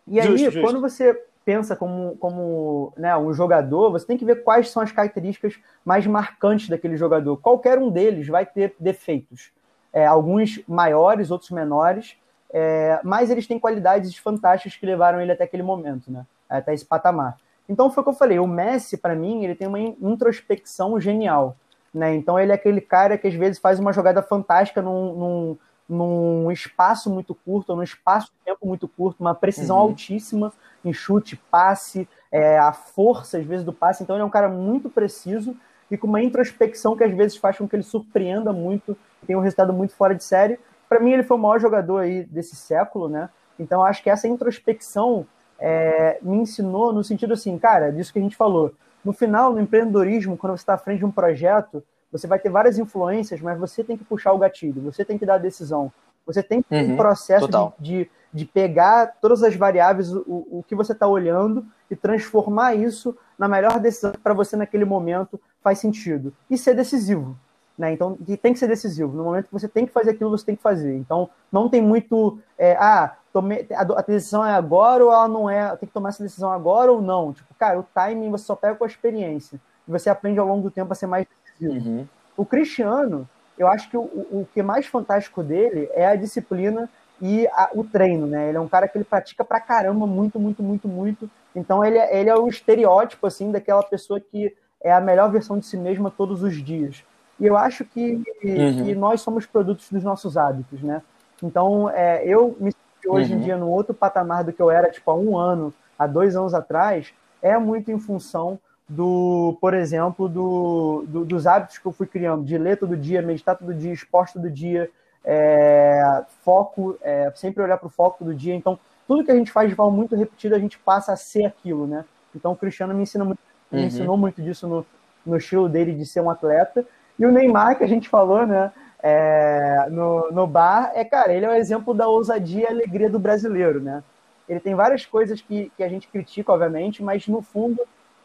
E aí justo, quando justo. você pensa como, como né, um jogador, você tem que ver quais são as características mais marcantes daquele jogador. Qualquer um deles vai ter defeitos. É, alguns maiores, outros menores, é, mas eles têm qualidades fantásticas que levaram ele até aquele momento, né? Até esse patamar. Então foi o que eu falei, o Messi, para mim, ele tem uma introspecção genial. Né? Então ele é aquele cara que às vezes faz uma jogada fantástica num, num, num espaço muito curto, num espaço de tempo muito curto, uma precisão uhum. altíssima em chute, passe, é, a força às vezes do passe. Então ele é um cara muito preciso e com uma introspecção que às vezes faz com que ele surpreenda muito, tenha um resultado muito fora de série. Para mim ele foi o maior jogador aí desse século, né? Então acho que essa introspecção é, me ensinou no sentido assim, cara, disso que a gente falou. No final, no empreendedorismo, quando você está à frente de um projeto, você vai ter várias influências, mas você tem que puxar o gatilho, você tem que dar a decisão. Você tem que ter uhum, um processo de, de, de, pegar todas as variáveis, o, o que você está olhando, e transformar isso na melhor decisão para você naquele momento faz sentido. E ser decisivo. Né? Então, tem que ser decisivo. No momento que você tem que fazer aquilo, você tem que fazer. Então, não tem muito. É, ah, a, a, decisão é agora ou ela não é. Tem que tomar essa decisão agora ou não. Tipo, cara, o timing você só pega com a experiência. E você aprende ao longo do tempo a ser mais decisivo. Uhum. O Cristiano, eu acho que o, o que é mais fantástico dele é a disciplina e a, o treino, né? Ele é um cara que ele pratica pra caramba, muito, muito, muito, muito. Então ele, é, ele é o estereótipo, assim, daquela pessoa que é a melhor versão de si mesma todos os dias. E eu acho que, uhum. que nós somos produtos dos nossos hábitos, né? Então, é, eu me sinto hoje uhum. em dia num outro patamar do que eu era, tipo, há um ano, há dois anos atrás, é muito em função do, por exemplo, do, do, dos hábitos que eu fui criando, de ler todo dia, meditar todo dia, esporte todo dia, é, foco, é, sempre olhar para o foco do dia. Então, tudo que a gente faz de forma muito repetida, a gente passa a ser aquilo, né? Então, o Cristiano me, ensina muito, uhum. me ensinou muito disso no, no estilo dele de ser um atleta. E o Neymar, que a gente falou, né? É, no, no bar, é, cara, ele é o um exemplo da ousadia e alegria do brasileiro, né? Ele tem várias coisas que, que a gente critica, obviamente, mas no fundo,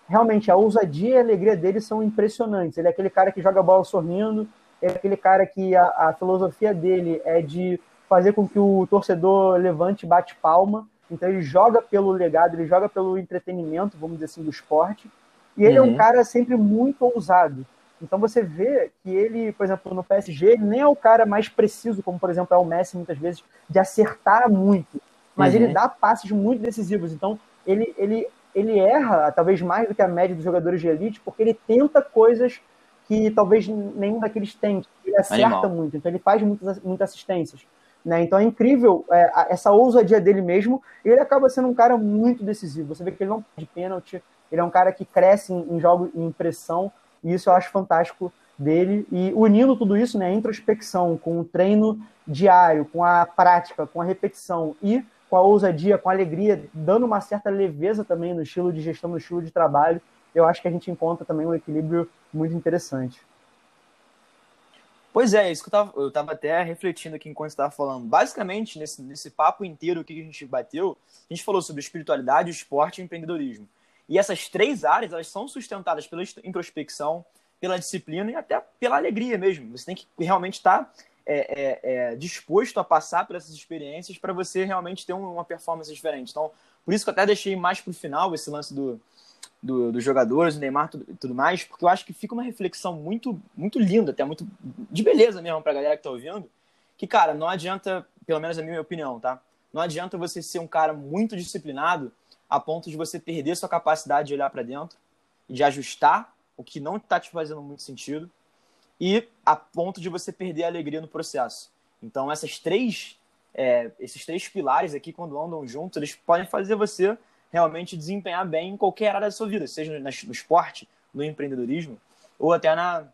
realmente, a ousadia e a alegria dele são impressionantes. Ele é aquele cara que joga bola sorrindo, é aquele cara que a, a filosofia dele é de fazer com que o torcedor levante e bate palma. Então ele joga pelo legado, ele joga pelo entretenimento, vamos dizer assim, do esporte. E ele uhum. é um uhum. cara sempre muito ousado. Então você vê que ele, por exemplo, no PSG, ele nem é o cara mais preciso, como por exemplo é o Messi muitas vezes, de acertar muito, mas uhum. ele dá passes muito decisivos. Então ele, ele, ele erra talvez mais do que a média dos jogadores de elite, porque ele tenta coisas que talvez nenhum daqueles tem. Ele acerta Animal. muito, então ele faz muitas, muitas assistências. Né? Então é incrível é, essa ousadia dele mesmo. E ele acaba sendo um cara muito decisivo. Você vê que ele não perde pênalti, ele é um cara que cresce em, em jogo em pressão. E isso eu acho fantástico dele. E unindo tudo isso, né, a introspecção, com o treino diário, com a prática, com a repetição e com a ousadia, com a alegria, dando uma certa leveza também no estilo de gestão, no estilo de trabalho, eu acho que a gente encontra também um equilíbrio muito interessante. Pois é, isso que eu tava, eu tava até refletindo aqui enquanto estava falando. Basicamente, nesse, nesse papo inteiro que a gente bateu, a gente falou sobre espiritualidade, esporte e empreendedorismo. E essas três áreas, elas são sustentadas pela introspecção, pela disciplina e até pela alegria mesmo. Você tem que realmente estar tá, é, é, é, disposto a passar por essas experiências para você realmente ter uma performance diferente. Então, Por isso que eu até deixei mais pro final esse lance do, do, dos jogadores, do Neymar e tudo, mais, porque eu acho que fica uma reflexão muito, muito linda, até muito de beleza mesmo pra galera que tá ouvindo, que, cara, não adianta, pelo menos a minha opinião, tá? Não adianta você ser um cara muito disciplinado a ponto de você perder sua capacidade de olhar para dentro, de ajustar o que não está te fazendo muito sentido e a ponto de você perder a alegria no processo. Então, essas três, é, esses três pilares aqui, quando andam juntos, eles podem fazer você realmente desempenhar bem em qualquer área da sua vida, seja no esporte, no empreendedorismo ou até na,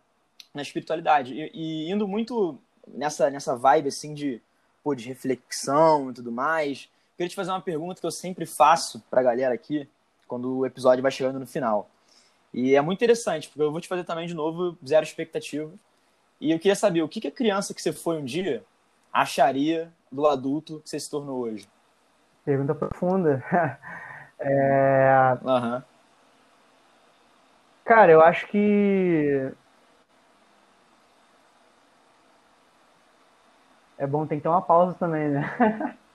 na espiritualidade. E, e indo muito nessa, nessa vibe assim de, pô, de reflexão e tudo mais, queria te fazer uma pergunta que eu sempre faço para a galera aqui, quando o episódio vai chegando no final. E é muito interessante, porque eu vou te fazer também de novo zero expectativa. E eu queria saber o que, que a criança que você foi um dia acharia do adulto que você se tornou hoje? Pergunta profunda. É... Uhum. Cara, eu acho que. É bom, tem que ter uma pausa também, né?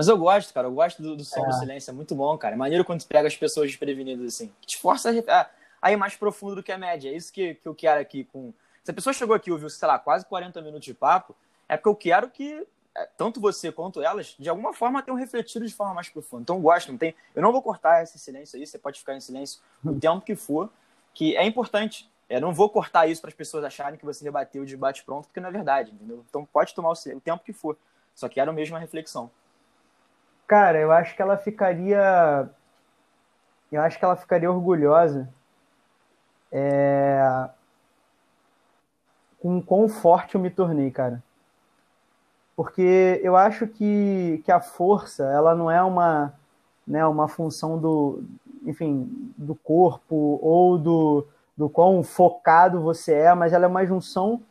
Mas eu gosto, cara. Eu gosto do, do som é. do silêncio. É muito bom, cara. É maneiro quando tu pega as pessoas desprevenidas, assim. Que te força a, a, ir mais profundo do que a média. É isso que, que eu quero aqui com. Se a pessoa chegou aqui e ouviu, sei lá, quase 40 minutos de papo, é porque eu quero que é, tanto você quanto elas, de alguma forma, tenham refletido de forma mais profunda. Então, gosto, não tem. Eu não vou cortar esse silêncio aí, você pode ficar em silêncio o tempo que for, que é importante. Eu não vou cortar isso para as pessoas acharem que você rebateu de bate-pronto, porque não é verdade, entendeu? Então, pode tomar o, o tempo que for. Só quero mesmo uma reflexão. Cara, eu acho que ela ficaria. Eu acho que ela ficaria orgulhosa. É... Com quão forte eu me tornei, cara porque eu acho que, que a força ela não é uma, né, uma função do, enfim, do corpo ou do, do quão focado você é, mas ela é uma junção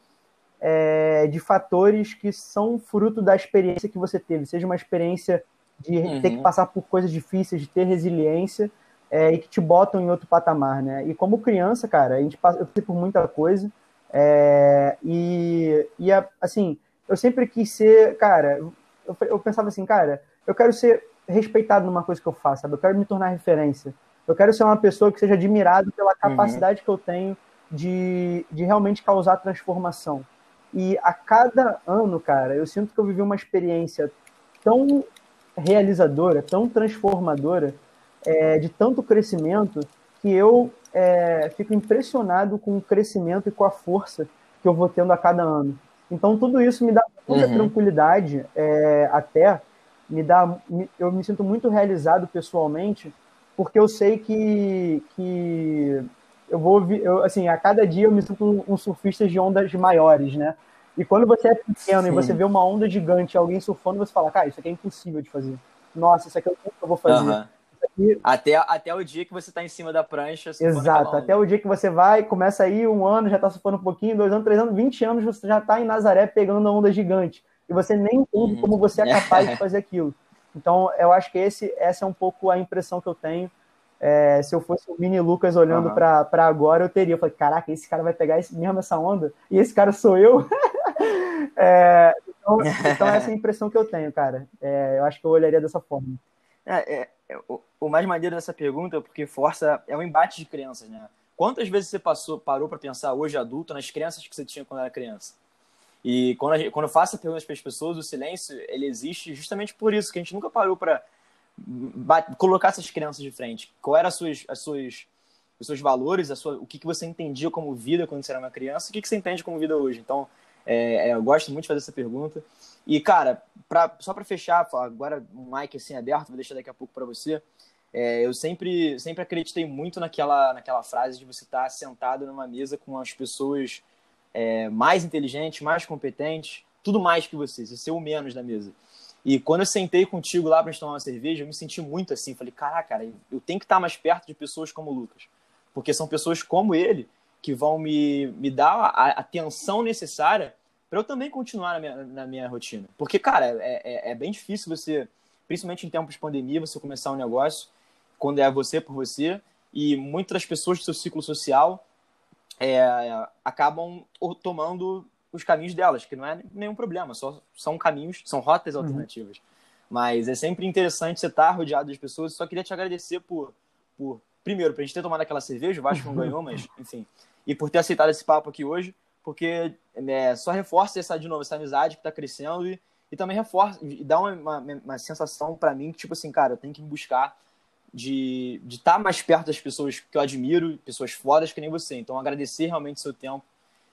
é, de fatores que são fruto da experiência que você teve, seja uma experiência de uhum. ter que passar por coisas difíceis, de ter resiliência é, e que te botam em outro patamar, né? E como criança, cara, a gente passa, eu passei por muita coisa é, e, e assim eu sempre quis ser, cara, eu, eu pensava assim, cara, eu quero ser respeitado numa coisa que eu faço, sabe? Eu quero me tornar referência. Eu quero ser uma pessoa que seja admirado pela uhum. capacidade uhum. que eu tenho de, de realmente causar transformação. E a cada ano, cara, eu sinto que eu vivi uma experiência tão realizadora, tão transformadora, é, de tanto crescimento, que eu é, fico impressionado com o crescimento e com a força que eu vou tendo a cada ano. Então, tudo isso me dá muita uhum. tranquilidade, é, até me dá. Eu me sinto muito realizado pessoalmente, porque eu sei que, que eu vou. Eu, assim, a cada dia eu me sinto um, um surfista de ondas maiores, né? E quando você é pequeno Sim. e você vê uma onda gigante, alguém surfando, você fala, cara, isso aqui é impossível de fazer. Nossa, isso aqui é o que eu vou fazer. Uhum. Aqui... Até, até o dia que você está em cima da prancha. Exato, até o dia que você vai, começa aí um ano, já está surfando um pouquinho, dois anos, três anos, vinte anos, você já está em Nazaré pegando a onda gigante. E você nem entende como você é capaz de fazer aquilo. Então, eu acho que esse, essa é um pouco a impressão que eu tenho. É, se eu fosse o mini Lucas olhando uhum. para agora, eu teria. Eu falei, caraca, esse cara vai pegar esse, mesmo essa onda? E esse cara sou eu? é, então, então, essa é a impressão que eu tenho, cara. É, eu acho que eu olharia dessa forma. É, é, é, o, o, mais maneiro dessa pergunta é porque força é um embate de crenças, né? Quantas vezes você passou, parou para pensar hoje adulto nas crenças que você tinha quando era criança? E quando, gente, quando eu faço perguntas para as pessoas, o silêncio ele existe justamente por isso, que a gente nunca parou para colocar essas crenças de frente. Qual eram as suas, as suas, os seus valores, a sua, o que, que você entendia como vida quando você era uma criança, o que, que você entende como vida hoje? Então, é, é, eu gosto muito de fazer essa pergunta. E, cara, pra, só para fechar, agora um mic assim aberto, vou deixar daqui a pouco para você. É, eu sempre, sempre acreditei muito naquela, naquela frase de você estar sentado numa mesa com as pessoas é, mais inteligentes, mais competentes, tudo mais que você, você ser o menos da mesa. E quando eu sentei contigo lá para tomar uma cerveja, eu me senti muito assim. Falei, caraca, cara, eu tenho que estar mais perto de pessoas como o Lucas. Porque são pessoas como ele que vão me, me dar a atenção necessária para eu também continuar na minha, na minha rotina. Porque, cara, é, é, é, bem difícil você, principalmente em tempos de pandemia, você começar um negócio quando é você por você, e muitas pessoas do seu ciclo social é, acabam tomando os caminhos delas, que não é nenhum problema, só são caminhos, são rotas uhum. alternativas. Mas é sempre interessante você estar rodeado de pessoas. Só queria te agradecer por, por primeiro, a gente ter tomado aquela cerveja, o Vasco não ganhou, mas enfim. E por ter aceitado esse papo aqui hoje, porque é, só reforça essa, de novo, essa amizade que está crescendo e, e também reforça, e dá uma, uma, uma sensação para mim que, tipo assim, cara, eu tenho que me buscar de estar tá mais perto das pessoas que eu admiro, pessoas fodas que nem você. Então, agradecer realmente seu tempo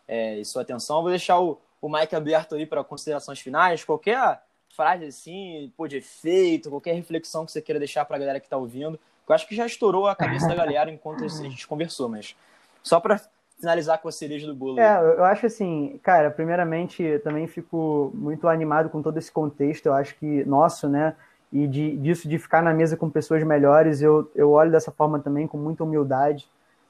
é, e sua atenção. Vou deixar o, o mic aberto aí para considerações finais, qualquer frase assim, pô, de efeito, qualquer reflexão que você queira deixar para a galera que está ouvindo. Eu acho que já estourou a cabeça da galera enquanto a gente conversou, mas só para finalizar com a cereja do bolo. É, eu acho assim, cara, primeiramente também fico muito animado com todo esse contexto, eu acho que nosso, né, e de, disso de ficar na mesa com pessoas melhores, eu, eu olho dessa forma também com muita humildade,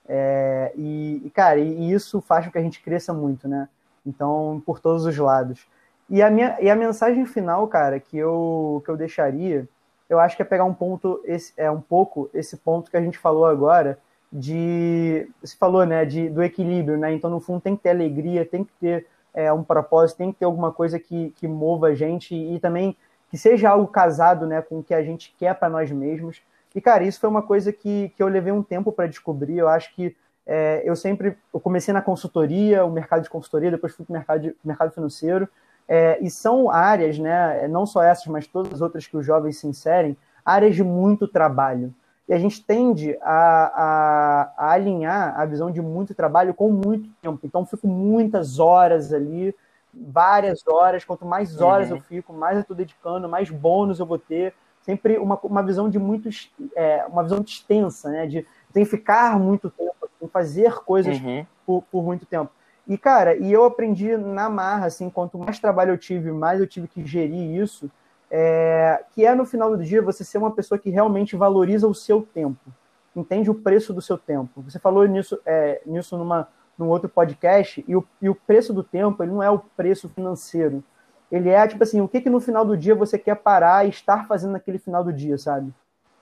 é, e, e, cara, e, isso faz com que a gente cresça muito, né, então, por todos os lados. E a, minha, e a mensagem final, cara, que eu, que eu deixaria, eu acho que é pegar um ponto, esse, é um pouco esse ponto que a gente falou agora, de. Você falou, né, de, do equilíbrio, né? Então, no fundo, tem que ter alegria, tem que ter é, um propósito, tem que ter alguma coisa que, que mova a gente e também que seja algo casado né, com o que a gente quer para nós mesmos. E, cara, isso foi uma coisa que, que eu levei um tempo para descobrir. Eu acho que é, eu sempre eu comecei na consultoria, o mercado de consultoria, depois fui para o mercado, mercado financeiro. É, e são áreas, né, não só essas, mas todas as outras que os jovens se inserem, áreas de muito trabalho. E a gente tende a, a, a alinhar a visão de muito trabalho com muito tempo. Então, fico muitas horas ali, várias horas. Quanto mais horas uhum. eu fico, mais eu estou dedicando, mais bônus eu vou ter. Sempre uma, uma visão de muito, é, uma visão extensa, né? De tem que ficar muito tempo, tem fazer coisas uhum. por, por muito tempo. E, cara, e eu aprendi na marra, assim, quanto mais trabalho eu tive, mais eu tive que gerir isso, é, que é no final do dia você ser uma pessoa que realmente valoriza o seu tempo, entende o preço do seu tempo. Você falou nisso, é, nisso numa, num outro podcast, e o, e o preço do tempo ele não é o preço financeiro. Ele é, tipo assim, o que, que no final do dia você quer parar e estar fazendo naquele final do dia, sabe?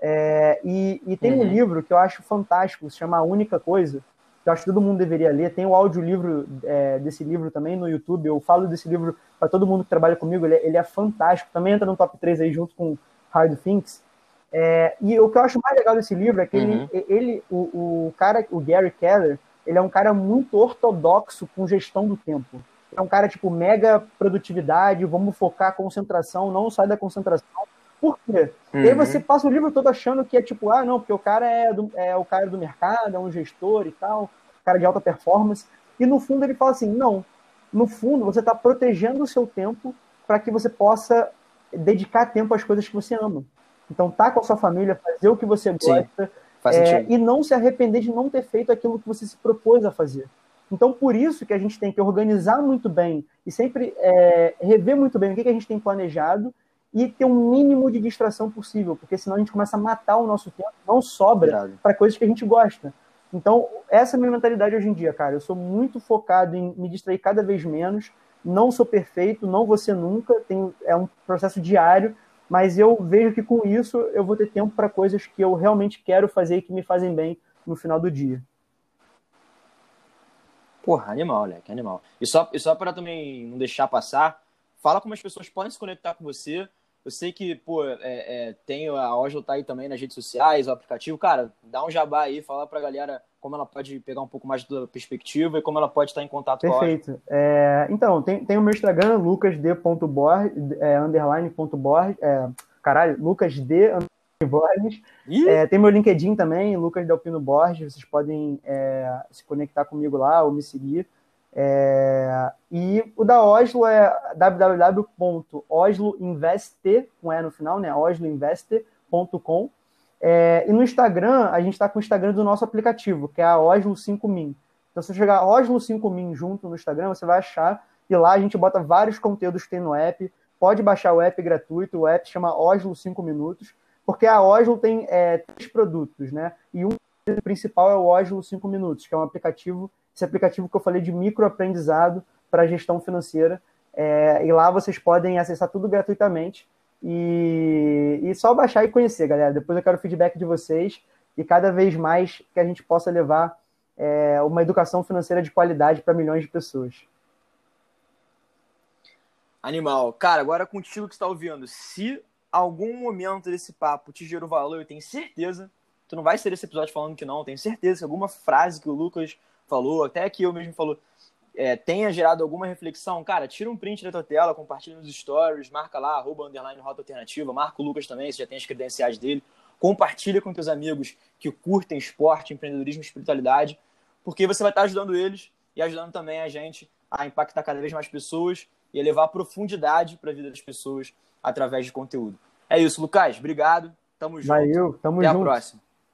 É, e, e, tem uhum. um livro que eu acho fantástico, se chama A Única Coisa, que eu acho que todo mundo deveria ler. Tem o audiolivro é, desse livro também no YouTube. Eu falo desse livro para todo mundo que trabalha comigo. Ele é, ele é, fantástico. Também entra no top 3 aí junto com Hard Things. É, e o que eu acho mais legal desse livro é que uhum. ele, ele o, o, cara, o Gary Keller, ele é um cara muito ortodoxo com gestão do tempo. É um cara tipo mega produtividade, vamos focar concentração, não sai da concentração. Por quê? Uhum. E aí você passa o livro todo achando que é tipo, ah, não, porque o cara é, do, é o cara do mercado, é um gestor e tal, cara de alta performance. E no fundo ele fala assim, não, no fundo você está protegendo o seu tempo para que você possa dedicar tempo às coisas que você ama. Então, tá com a sua família, fazer o que você gosta é, e não se arrepender de não ter feito aquilo que você se propôs a fazer. Então, por isso que a gente tem que organizar muito bem e sempre é, rever muito bem o que, que a gente tem planejado e ter um mínimo de distração possível, porque senão a gente começa a matar o nosso tempo, não sobra para coisas que a gente gosta. Então, essa é a minha mentalidade hoje em dia, cara. Eu sou muito focado em me distrair cada vez menos. Não sou perfeito, não vou ser nunca. Tenho, é um processo diário, mas eu vejo que com isso eu vou ter tempo para coisas que eu realmente quero fazer e que me fazem bem no final do dia. Porra, animal, que animal. E só, e só para também não deixar passar, fala como as pessoas podem se conectar com você, eu sei que, pô, é, é, tem a Oslo tá aí também nas redes sociais, o aplicativo. Cara, dá um jabá aí, fala pra galera como ela pode pegar um pouco mais da perspectiva e como ela pode estar em contato Perfeito. com a Perfeito. É, então, tem, tem o meu Instagram, lucasd.borges, é, underline.borges, é, caralho, lucasd, Borges. É, tem meu LinkedIn também, Lucas Delpino Borges. Vocês podem é, se conectar comigo lá ou me seguir. É, e o da Oslo é www.osloinveste, com E no final, né? osloinveste.com. É, e no Instagram, a gente está com o Instagram do nosso aplicativo, que é a Oslo 5000. Então, se você chegar Oslo 5000 junto no Instagram, você vai achar. E lá a gente bota vários conteúdos que tem no app. Pode baixar o app gratuito, o app chama Oslo 5 Minutos, porque a Oslo tem é, três produtos, né? E um principal é o Oslo 5 Minutos, que é um aplicativo esse aplicativo que eu falei de microaprendizado para gestão financeira. É, e lá vocês podem acessar tudo gratuitamente. E, e só baixar e conhecer, galera. Depois eu quero o feedback de vocês e cada vez mais que a gente possa levar é, uma educação financeira de qualidade para milhões de pessoas. Animal. Cara, agora contigo que está ouvindo. Se algum momento desse papo te gerou valor, eu tenho certeza. Tu não vai ser esse episódio falando que não, tenho certeza que alguma frase que o Lucas falou, até que eu mesmo falou, é, tenha gerado alguma reflexão, cara, tira um print da tua tela, compartilha nos stories, marca lá, arroba, underline, rota alternativa, marca o Lucas também, se já tem as credenciais dele, compartilha com teus amigos que curtem esporte, empreendedorismo e espiritualidade, porque você vai estar ajudando eles e ajudando também a gente a impactar cada vez mais pessoas e levar profundidade para a vida das pessoas através de conteúdo. É isso, Lucas. Obrigado. Tamo junto. Valeu, tamo Até junto. a próxima.